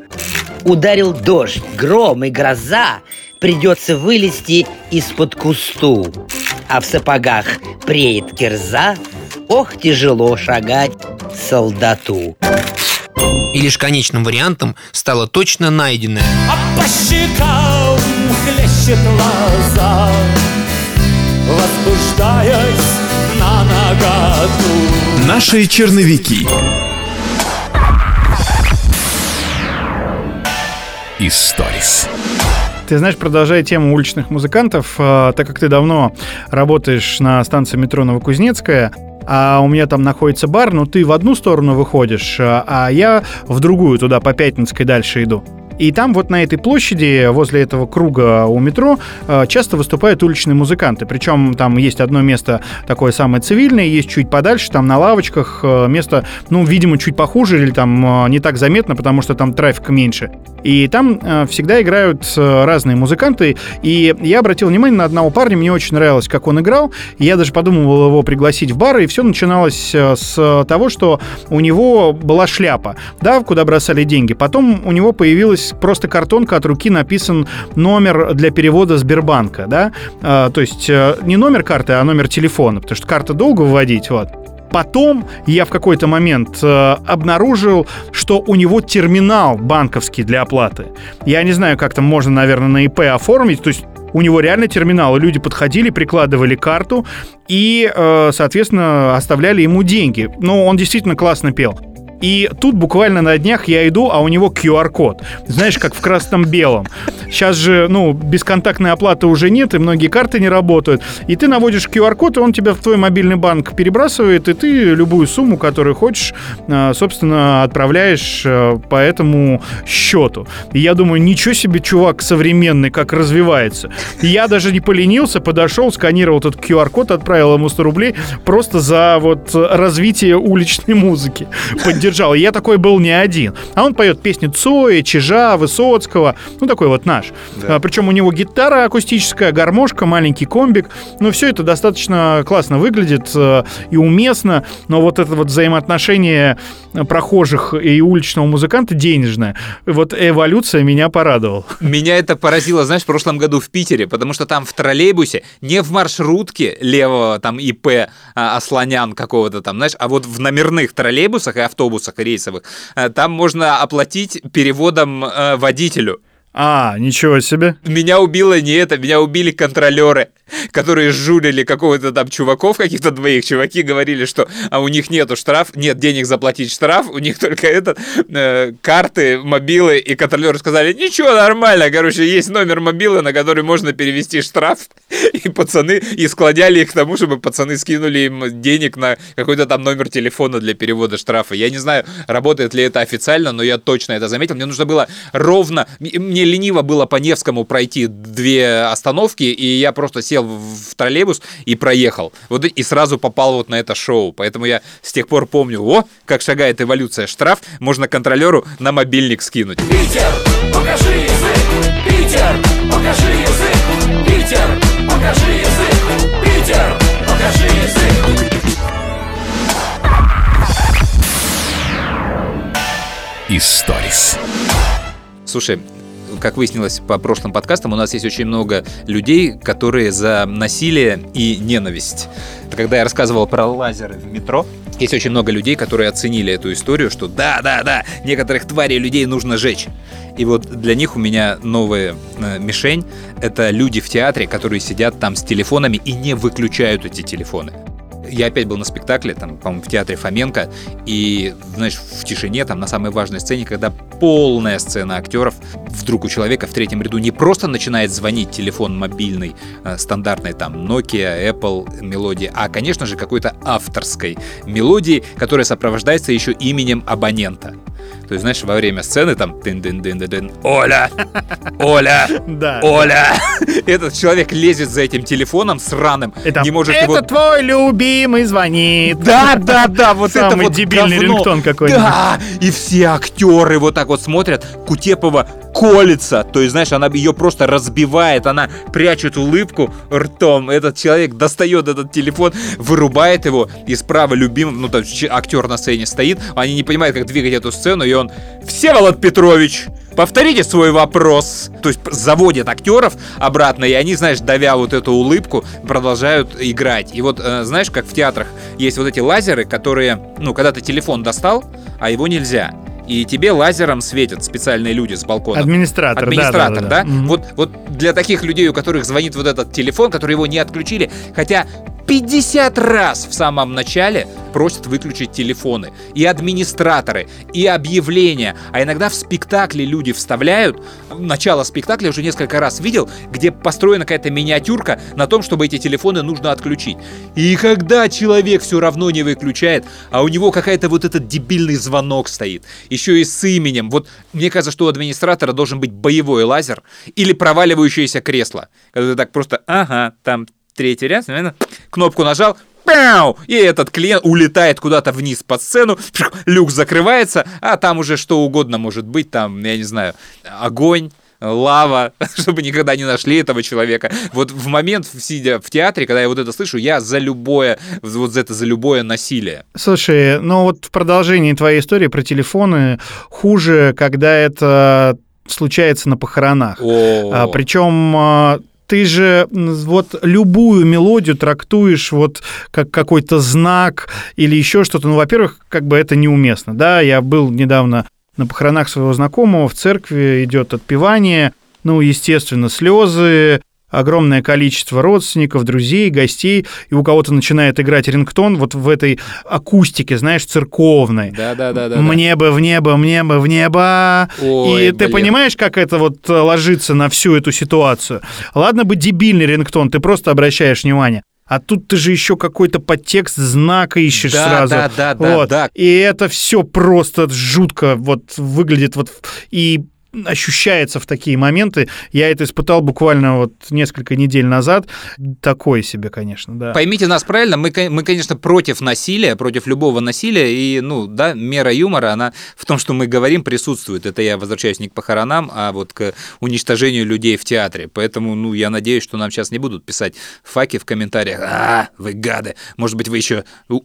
Ударил дождь, гром и гроза, придется вылезти из-под кусту. А в сапогах преет кирза, ох, тяжело шагать солдату. И лишь конечным вариантом стало точно найденное. А по щекам хлещет лоза Возбуждаясь на наготу Наши черновики. Историс. Ты знаешь, продолжая тему уличных музыкантов, э, так как ты давно работаешь на станции метро Новокузнецкая, а у меня там находится бар, но ты в одну сторону выходишь, э, а я в другую, туда по Пятницкой дальше иду. И там вот на этой площади, возле этого круга у метро, э, часто выступают уличные музыканты. Причем там есть одно место такое самое цивильное, есть чуть подальше, там на лавочках э, место, ну, видимо, чуть похуже или там э, не так заметно, потому что там трафика меньше. И там всегда играют разные музыканты. И я обратил внимание на одного парня, мне очень нравилось, как он играл. Я даже подумывал его пригласить в бар, и все начиналось с того, что у него была шляпа, да, куда бросали деньги. Потом у него появилась просто картонка от руки, написан номер для перевода Сбербанка, да. Э, то есть э, не номер карты, а номер телефона, потому что карта долго выводить, вот. Потом я в какой-то момент э, обнаружил, что у него терминал банковский для оплаты. Я не знаю, как там можно, наверное, на ИП оформить. То есть у него реально терминал. и Люди подходили, прикладывали карту и, э, соответственно, оставляли ему деньги. Ну, он действительно классно пел. И тут буквально на днях я иду, а у него QR-код. Знаешь, как в красном-белом. Сейчас же, ну, бесконтактной оплаты уже нет, и многие карты не работают. И ты наводишь QR-код, и он тебя в твой мобильный банк перебрасывает, и ты любую сумму, которую хочешь, э, собственно, отправляешь э, по этому счету. И я думаю, ничего себе, чувак современный, как развивается. И я даже не поленился, подошел, сканировал этот QR-код, отправил ему 100 рублей просто за вот развитие уличной музыки. Поддержал. И я такой был не один. А он поет песни Цоя, Чижа, Высоцкого. Ну, такой вот наш. А, причем у него гитара акустическая, гармошка, маленький комбик. Ну, все это достаточно классно выглядит э, и уместно. Но вот это вот взаимоотношение прохожих и уличного музыканта денежное. Вот эволюция меня порадовала. Меня это поразило, знаешь, в прошлом году в Питере, потому что там в троллейбусе, не в маршрутке левого там ИП а, Асланян какого-то там, знаешь, а вот в номерных троллейбусах и автобусах рейсовых, а, там можно оплатить переводом а, водителю. А, ничего себе. Меня убило не это, меня убили контролеры, которые жулили какого-то там чуваков, каких-то двоих. Чуваки говорили, что а у них нету штраф, нет денег заплатить штраф, у них только этот, э, карты, мобилы, и контролеры сказали, ничего, нормально, короче, есть номер мобилы, на который можно перевести штраф, и пацаны, и складяли их к тому, чтобы пацаны скинули им денег на какой-то там номер телефона для перевода штрафа. Я не знаю, работает ли это официально, но я точно это заметил. Мне нужно было ровно, мне мне лениво было по Невскому пройти две остановки, и я просто сел в троллейбус и проехал. Вот и сразу попал вот на это шоу. Поэтому я с тех пор помню, о, как шагает эволюция штраф, можно контролеру на мобильник скинуть. Питер, покажи язык! Питер, покажи язык! Питер, покажи язык! Питер, покажи язык! Историс. Слушай, как выяснилось по прошлым подкастам, у нас есть очень много людей, которые за насилие и ненависть. Когда я рассказывал про лазеры в метро, есть очень много людей, которые оценили эту историю, что да, да, да, некоторых тварей людей нужно жечь. И вот для них у меня новая э, мишень — это люди в театре, которые сидят там с телефонами и не выключают эти телефоны. Я опять был на спектакле, там, по-моему, в театре Фоменко, и, знаешь, в тишине, там, на самой важной сцене, когда полная сцена актеров, вдруг у человека в третьем ряду не просто начинает звонить телефон мобильный, э, стандартный, там, Nokia, Apple мелодии, а, конечно же, какой-то авторской мелодии, которая сопровождается еще именем абонента. То есть, знаешь, во время сцены там дын дын дын дын Оля! Оля! Да. Оля! Этот человек лезет за этим телефоном сраным, там, не может это его... твой любимый звонит. Да, да, да, вот это Самый вот дебильный говно. рингтон какой-нибудь. Да, и все актеры вот так вот смотрят, Кутепова колется, то есть, знаешь, она ее просто разбивает, она прячет улыбку ртом, этот человек достает этот телефон, вырубает его, и справа любимый, ну там актер на сцене стоит, они не понимают, как двигать эту сцену, и он, Всеволод Петрович, повторите свой вопрос. То есть заводят актеров обратно, и они, знаешь, давя вот эту улыбку, продолжают играть. И вот, э, знаешь, как в театрах есть вот эти лазеры, которые, ну, когда ты телефон достал, а его нельзя. И тебе лазером светят специальные люди с балкона. Администратор, Администратор, да, да? да, да. Мгм. Вот, вот для таких людей, у которых звонит вот этот телефон, который его не отключили, хотя 50 раз в самом начале просят выключить телефоны. И администраторы, и объявления. А иногда в спектакле люди вставляют. Начало спектакля уже несколько раз видел, где построена какая-то миниатюрка на том, чтобы эти телефоны нужно отключить. И когда человек все равно не выключает, а у него какая-то вот этот дебильный звонок стоит, еще и с именем. Вот мне кажется, что у администратора должен быть боевой лазер или проваливающееся кресло. Когда ты так просто, ага, там третий ряд, наверное, кнопку нажал, пяу, и этот клиент улетает куда-то вниз под сцену, люк закрывается, а там уже что угодно может быть, там, я не знаю, огонь, лава, чтобы никогда не нашли этого человека. Вот в момент, сидя в театре, когда я вот это слышу, я за любое, вот за это за любое насилие. Слушай, ну вот в продолжении твоей истории про телефоны хуже, когда это случается на похоронах. А, причем а, ты же вот любую мелодию трактуешь вот как какой-то знак или еще что-то. Ну, во-первых, как бы это неуместно. Да, я был недавно на похоронах своего знакомого, в церкви идет отпевание, ну, естественно, слезы, огромное количество родственников, друзей, гостей, и у кого-то начинает играть рингтон вот в этой акустике, знаешь, церковной. Да, да, да, да. Мне бы в небо, мне бы в небо. Ой, и ты блин. понимаешь, как это вот э, ложится на всю эту ситуацию? Ладно бы дебильный рингтон, ты просто обращаешь внимание. А тут ты же еще какой-то подтекст знака ищешь Да, сразу. да, да, да, вот. да. И это все просто жутко вот выглядит вот и ощущается в такие моменты. Я это испытал буквально вот несколько недель назад. Такое себе, конечно, да. Поймите нас правильно, мы, мы, конечно, против насилия, против любого насилия, и, ну, да, мера юмора, она в том, что мы говорим, присутствует. Это я возвращаюсь не к похоронам, а вот к уничтожению людей в театре. Поэтому, ну, я надеюсь, что нам сейчас не будут писать факи в комментариях. А, вы гады. Может быть, вы еще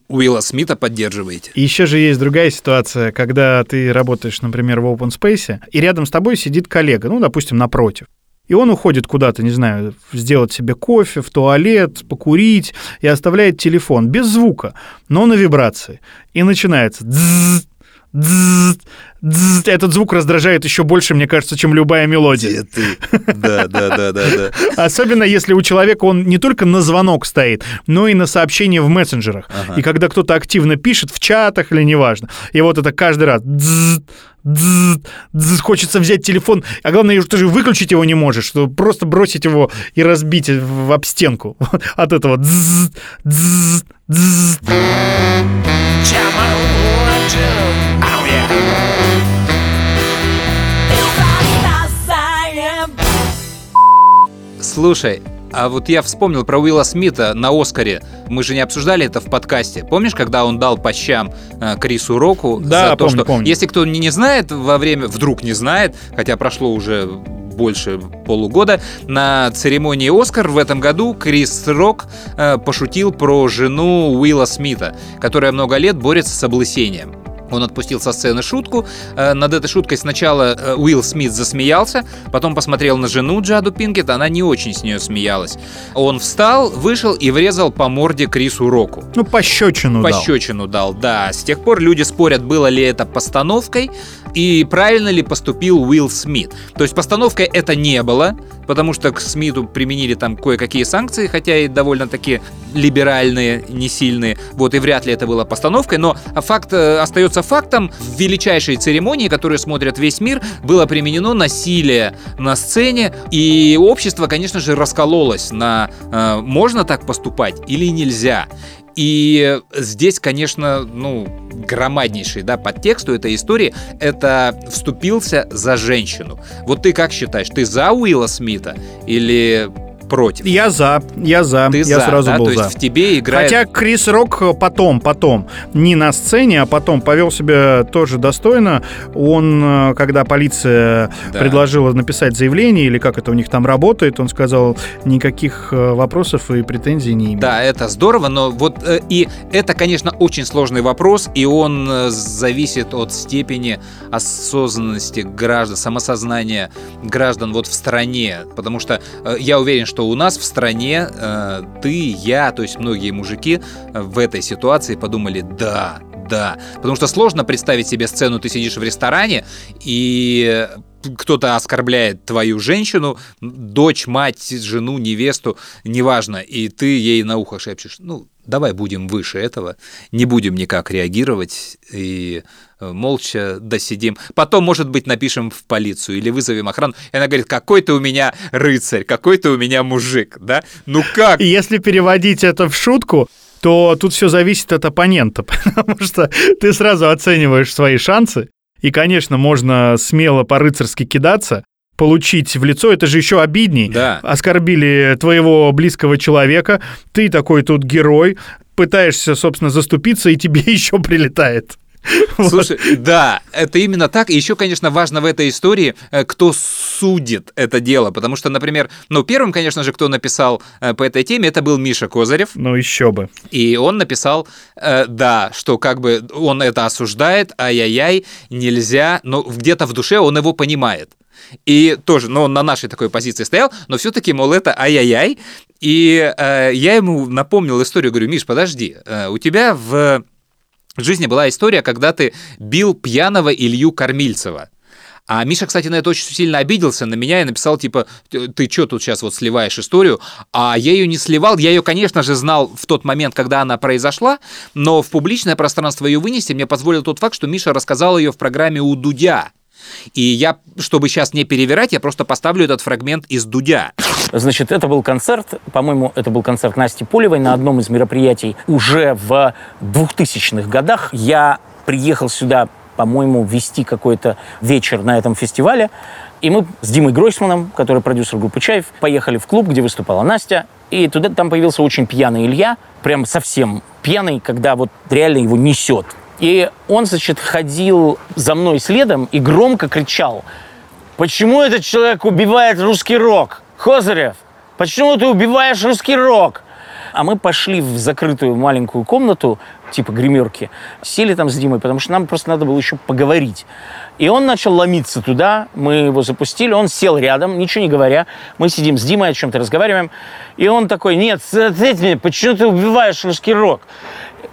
Уилла Смита поддерживаете? И еще же есть другая ситуация, когда ты работаешь, например, в open space, и рядом с тобой сидит коллега, ну, допустим, напротив. И он уходит куда-то, не знаю, сделать себе кофе, в туалет, покурить, и оставляет телефон без звука, но на вибрации. И начинается дзз, дзз, дзз. Этот звук раздражает еще больше, мне кажется, чем любая мелодия. ты? Да, да, да, да, да. Особенно если у человека он не только на звонок стоит, но и на сообщения в мессенджерах. И когда кто-то активно пишет в чатах или неважно. И вот это каждый раз. дзз, дзз, дзз. Хочется взять телефон, а главное, ты же выключить его не можешь, что просто бросить его и разбить в об стенку от этого. дзз, дзз, дзз. Слушай, а вот я вспомнил про Уилла Смита на Оскаре. Мы же не обсуждали это в подкасте. Помнишь, когда он дал по щам э, Крису Року Да, за то, помню, что... помню. Если кто не, не знает во время... Вдруг не знает, хотя прошло уже больше полугода, на церемонии Оскар в этом году Крис Рок э, пошутил про жену Уилла Смита, которая много лет борется с облысением. Он отпустил со сцены шутку. Э, Над этой шуткой сначала э, Уилл Смит засмеялся, потом посмотрел на жену Джаду Пинкет, она не очень с нее смеялась. Он встал, вышел и врезал по морде Крису Року. Ну, пощечину дал. Пощечину дал, да. С тех пор люди спорят, было ли это постановкой и правильно ли поступил Уилл Смит. То есть постановкой это не было, потому что к Смиту применили там кое-какие санкции, хотя и довольно-таки либеральные, не сильные. Вот и вряд ли это было постановкой, но факт э, остается фактом. В величайшей церемонии, которую смотрят весь мир, было применено насилие на сцене, и общество, конечно же, раскололось на э, можно так поступать или нельзя. И здесь, конечно, ну, громаднейший да, подтекст у этой истории — это вступился за женщину. Вот ты как считаешь, ты за Уилла Смита или против? Я за, я за, Ты я за, сразу да? был То есть за. в тебе играет... Хотя Крис Рок потом, потом, не на сцене, а потом повел себя тоже достойно. Он, э, когда полиция Да. предложила написать заявление, или как это у них там работает, он сказал, никаких э, вопросов и претензий не имеет. Да, это здорово, но вот э, и это, конечно, очень сложный вопрос, и он э, зависит от степени осознанности граждан, самосознания граждан вот в стране, потому что э, я уверен, что у нас в стране э, ты, я, то есть многие мужики э, в этой ситуации подумали, да, да, потому что сложно представить себе сцену, ты сидишь в ресторане и кто-то оскорбляет твою женщину, дочь, мать, жену, невесту, неважно, и ты ей на ухо шепчешь, ну, давай будем выше этого, не будем никак реагировать и э, молча досидим. Потом, может быть, напишем в полицию или вызовем охрану. И она говорит, какой ты у меня рыцарь, какой ты у меня мужик, да? Ну как? Если переводить это в шутку, то тут все зависит от оппонента, потому что ты сразу оцениваешь свои шансы, и, конечно, можно смело по-рыцарски кидаться, получить в лицо, это же еще обидней. Да. Оскорбили твоего близкого человека, ты такой тут герой, пытаешься, собственно, заступиться, и тебе еще прилетает. Слушай, да, это именно так. И еще, конечно, важно в этой истории, э, кто судит это дело. Потому что, например, ну, первым, конечно же, кто написал э, по этой теме, это был Миша Козырев. Ну, еще бы. И он написал, э, да, что как бы он это осуждает, ай-яй-яй, нельзя, но где-то в душе он его понимает. И тоже, ну, он на нашей такой позиции стоял, но все-таки, мол, это ай-яй-яй. И э, я ему напомнил историю, говорю, Миш, подожди, э, у тебя в жизни была история, когда ты бил пьяного Илью Кормильцева. А Миша, кстати, на это очень сильно обиделся на меня и написал, типа, ты что тут сейчас вот сливаешь историю? А я ее не сливал, я ее, конечно же, знал в тот момент, когда она произошла, но в публичное пространство ее вынести мне позволил тот факт, что Миша рассказал ее в программе у Дудя. И я, чтобы сейчас не перевирать, я просто поставлю этот фрагмент из Дудя. Значит, это был концерт, по-моему, это был концерт Насти Полевой на одном из мероприятий уже в 2000-х годах. Я приехал сюда, по-моему, вести какой-то вечер на этом фестивале. И мы с Димой Гройсманом, который продюсер группы «Чаев», поехали в клуб, где выступала Настя. И туда там появился очень пьяный Илья, прям совсем пьяный, когда вот реально его несет. И он, значит, ходил за мной следом и громко кричал, почему этот человек убивает русский рок? Хозарев, почему ты убиваешь русский рок? А мы пошли в закрытую маленькую комнату, типа гримерки, сели там с Димой, потому что нам просто надо было еще поговорить. И он начал ломиться туда, мы его запустили, он сел рядом, ничего не говоря. Мы сидим с Димой, о чем-то разговариваем. И он такой, нет, ответь мне, почему ты убиваешь русский рок?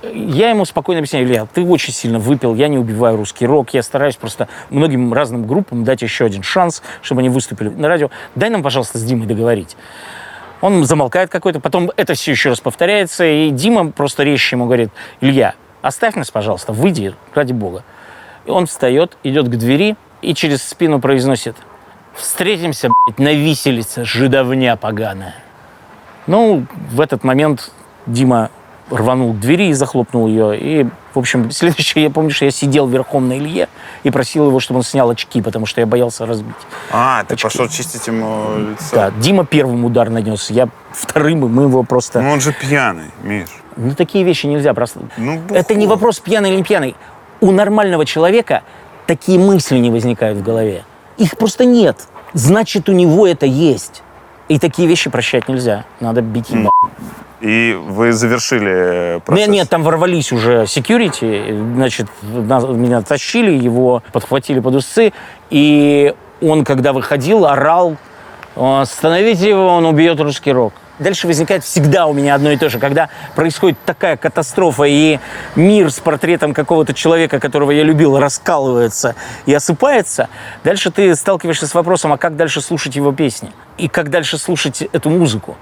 Я ему спокойно объясняю, Илья, ты очень сильно выпил, я не убиваю русский рок, я стараюсь просто многим разным группам дать еще один шанс, чтобы они выступили на радио. Дай нам, пожалуйста, с Димой договорить. Он замолкает какой-то, потом это все еще раз повторяется, и Дима просто резче ему говорит, Илья, оставь нас, пожалуйста, выйди, ради бога. И он встает, идет к двери и через спину произносит, встретимся, блядь, на виселице, жидовня поганая. Ну, в этот момент Дима рванул к двери и захлопнул ее. И, в общем, следующее, я помню, что я сидел верхом на Илье и просил его, чтобы он снял очки, потому что я боялся разбить. А, ты Очки. пошел чистить ему лицо. Да, Дима первым удар нанес, я вторым, и мы его просто... Ну он же пьяный, Миш. Ну, такие вещи нельзя просто... Ну, Это не вопрос, пьяный или не пьяный. У нормального человека такие мысли не возникают в голове. Их просто нет. Значит, у него это есть. И такие вещи прощать нельзя. Надо бить ему. И вы завершили процесс? Нет, нет, там ворвались уже security, значит, нас- меня тащили, его подхватили под усы, и он, когда выходил, орал, остановите его, он убьет русский рок. Дальше возникает всегда у меня одно и то же. Когда происходит такая катастрофа, и мир с портретом какого-то человека, которого я любил, раскалывается и осыпается, дальше ты сталкиваешься с вопросом, а как дальше слушать его песни? И как дальше слушать эту музыку?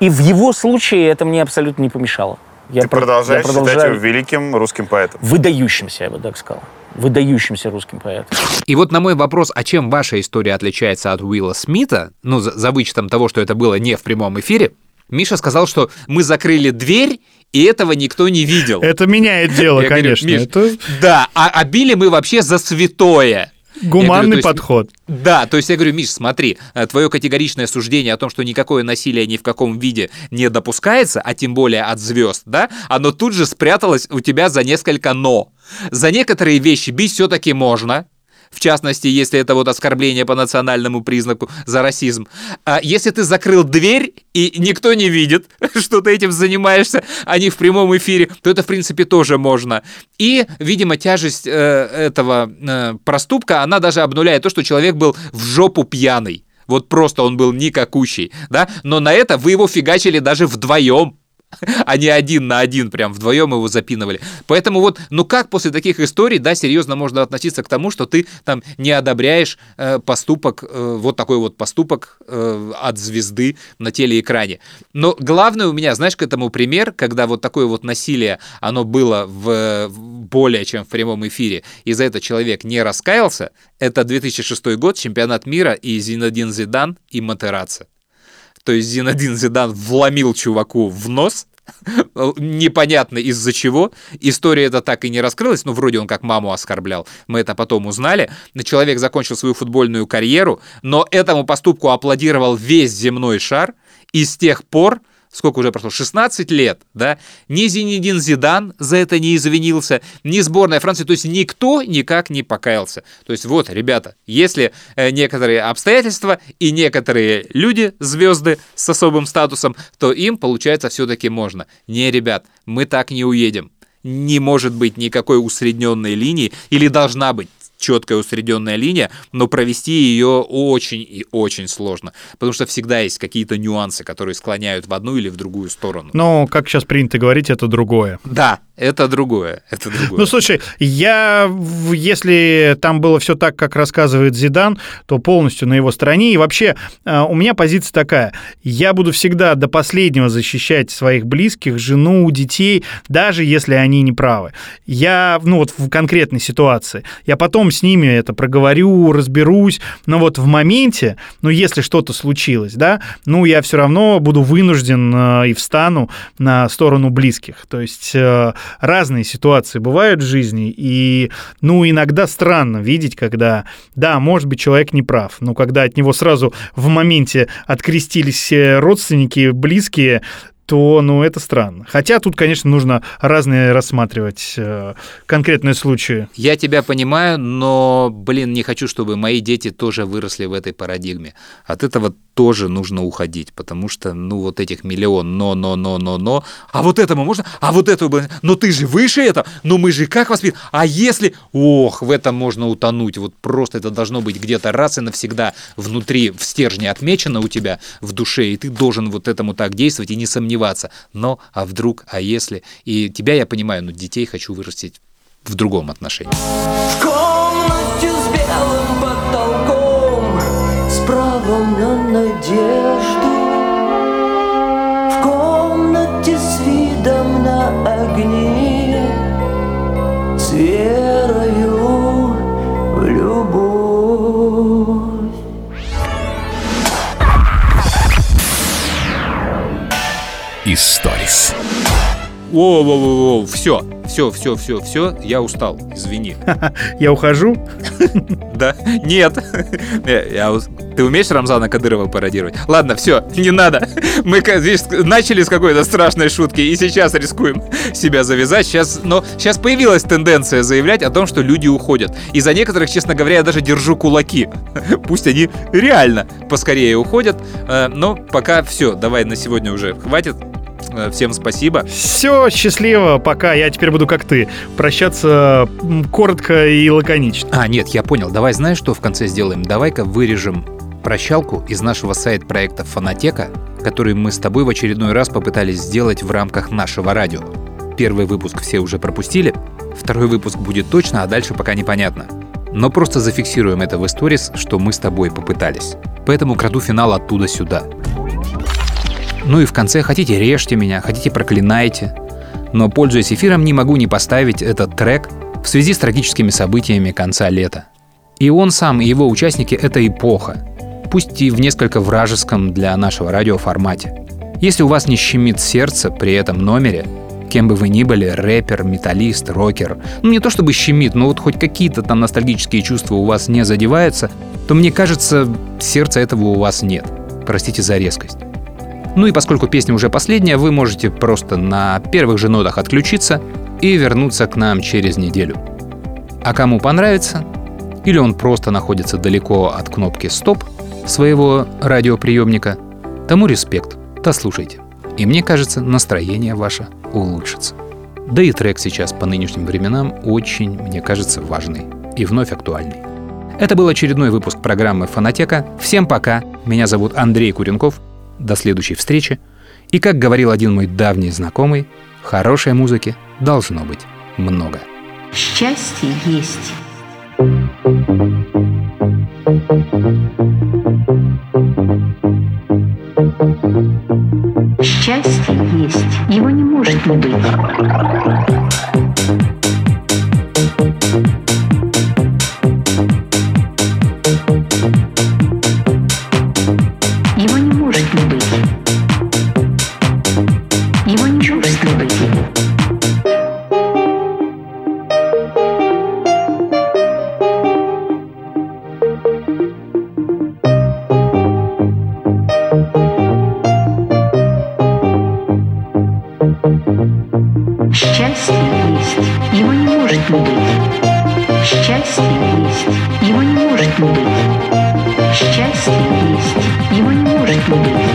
И в его случае это мне абсолютно не помешало. Я Ты про- продолжаешь я считать продолжаю- его великим русским поэтом? выдающимся, я бы так сказал. Выдающимся русским поэтом. И вот на мой вопрос, а чем ваша история отличается от Уилла Смита, ну, за, за вычетом того, что это было не в прямом эфире, Миша сказал, что мы закрыли дверь, и этого никто не видел. Это меняет дело, Я говорю, конечно. «Миш, это Да, а, а били мы вообще за святое. Я говорю, гуманный то есть- подход. Да, то есть я говорю, Миш, смотри, э, твое категоричное суждение о том, что никакое насилие ни в каком виде не допускается, а тем более от звезд, да, оно тут же спряталось у тебя за несколько «но». За некоторые вещи бить все-таки можно, в частности, если это вот оскорбление по национальному признаку за расизм. А если ты закрыл дверь, и никто не видит, что ты этим занимаешься, а не в прямом эфире, то это, в принципе, тоже можно. И, видимо, тяжесть э, этого э, проступка, она даже обнуляет то, что человек был в жопу пьяный. Вот просто он был никакущий, да? Но на это вы его фигачили даже вдвоем не один на один, прям вдвоем его запинывали. Поэтому вот, ну как после таких историй, да, серьезно можно относиться к тому, что ты там не одобряешь э, поступок, э, вот такой вот поступок э, от звезды на телеэкране. Но главное у меня, знаешь, к этому пример, когда вот такое вот насилие, оно было в более чем в прямом эфире, и за это человек не раскаялся, это 2006 год, чемпионат мира и Зинадин Зидан и Матераца. То есть Зинадин Зидан вломил чуваку в нос, непонятно из-за чего. История эта так и не раскрылась, но вроде он как маму оскорблял. Мы это потом узнали. Человек закончил свою футбольную карьеру, но этому поступку аплодировал весь земной шар. И с тех пор сколько уже прошло, 16 лет, да, ни Зинедин Зидан за это не извинился, ни сборная Франции, то есть никто никак не покаялся. То есть вот, ребята, если э, некоторые обстоятельства и некоторые люди, звезды с особым статусом, то им, получается, все-таки можно. Не, ребят, мы так не уедем. Не может быть никакой усредненной линии, или должна быть четкая усредненная линия, но провести ее очень и очень сложно, потому что всегда есть какие-то нюансы, которые склоняют в одну или в другую сторону. Но, как сейчас принято говорить, это другое. Да, это другое, это другое. Ну, слушай, я, если там было все так, как рассказывает Зидан, то полностью на его стороне. И вообще, э, у меня позиция такая. Я буду всегда до последнего защищать своих близких, жену, детей, даже если они не правы. Я, ну, вот в конкретной ситуации. Я потом с ними это проговорю, разберусь. Но вот в моменте, ну, если что-то случилось, да, ну, я все равно буду вынужден э, и встану на сторону близких. То есть э, разные ситуации бывают в жизни, и, ну, иногда странно видеть, когда, да, может быть, человек не прав, но когда от него сразу в моменте открестились все родственники, близкие, то, ну, это странно. Хотя тут, конечно, нужно разные рассматривать э, конкретные случаи. Я тебя понимаю, но, блин, не хочу, чтобы мои дети тоже выросли в этой парадигме. От этого тоже нужно уходить, потому что, ну, вот этих миллион но, но, но, но, но, а вот этому можно, а вот этому, но ты же выше это, но мы же как воспитаны, а если, ох, в этом можно утонуть, вот просто это должно быть где-то раз и навсегда внутри, в стержне отмечено у тебя в душе, и ты должен вот этому так действовать и не сомневаться, но, а вдруг, а если, и тебя я понимаю, но детей хочу вырастить в другом отношении. В комнате Историс. Воу-воу-воу, все, все, все, все, все, я устал, извини. Я ухожу. Да? Нет. Ты умеешь Рамзана Кадырова пародировать? Ладно, все, не надо. Мы видишь, начали с какой-то страшной шутки и сейчас рискуем себя завязать. Сейчас, но сейчас появилась тенденция заявлять о том, что люди уходят. И за некоторых, честно говоря, я даже держу кулаки. Пусть они реально поскорее уходят. Э, Но пока все, давай на сегодня уже хватит. Э, Всем спасибо. Все, счастливо, пока. Я теперь буду как ты. Прощаться коротко и лаконично. А, нет, я понял. Давай знаешь, что в конце сделаем? Давай-ка вырежем прощалку из нашего сайт-проекта «Фонотека», который мы с тобой в очередной раз попытались сделать в рамках нашего радио. Первый выпуск все уже пропустили, второй выпуск будет точно, а дальше пока непонятно. Но просто зафиксируем это в сторис, что мы с тобой попытались. Поэтому краду финал оттуда сюда. Ну и в конце хотите режьте меня, хотите проклинайте. Но, пользуясь эфиром, не могу не поставить этот трек в связи с трагическими событиями конца лета. И он сам, и его участники — это эпоха, пусть и в несколько вражеском для нашего радио формате. Если у вас не щемит сердце при этом номере, кем бы вы ни были, рэпер, металлист, рокер, ну не то чтобы щемит, но вот хоть какие-то там ностальгические чувства у вас не задеваются, то мне кажется, сердца этого у вас нет. Простите за резкость. Ну и поскольку песня уже последняя, вы можете просто на первых же нотах отключиться и вернуться к нам через неделю. А кому понравится, или он просто находится далеко от кнопки «Стоп» своего радиоприемника, тому респект, дослушайте. И мне кажется, настроение ваше улучшится. Да и трек сейчас по нынешним временам очень, мне кажется, важный и вновь актуальный. Это был очередной выпуск программы «Фонотека». Всем пока. Меня зовут Андрей Куренков. До следующей встречи. И как говорил один мой давний знакомый, хорошей музыки должно быть много. Счастье есть. Счастье есть. Его не может не быть. Не может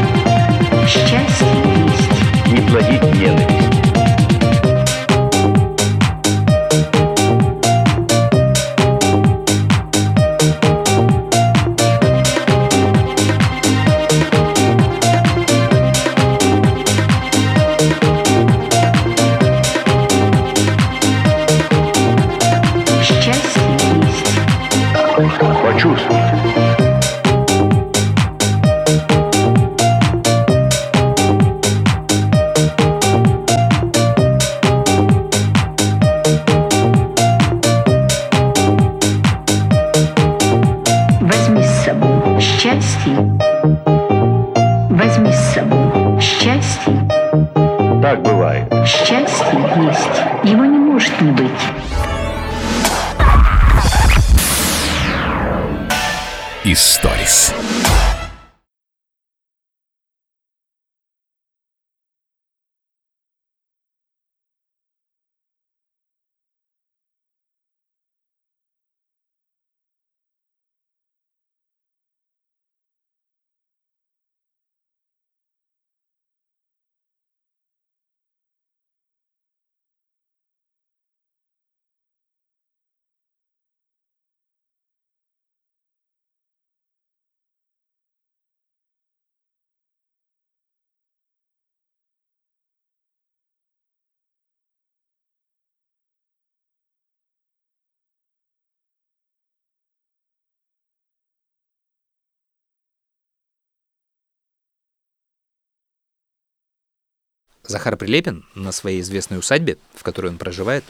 Захар Прилепин на своей известной усадьбе, в которой он проживает,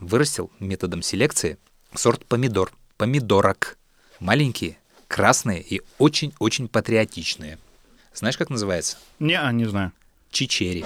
вырастил методом селекции сорт помидор, помидорок. Маленькие, красные и очень-очень патриотичные. Знаешь, как называется? Не, а, не знаю. Чичери.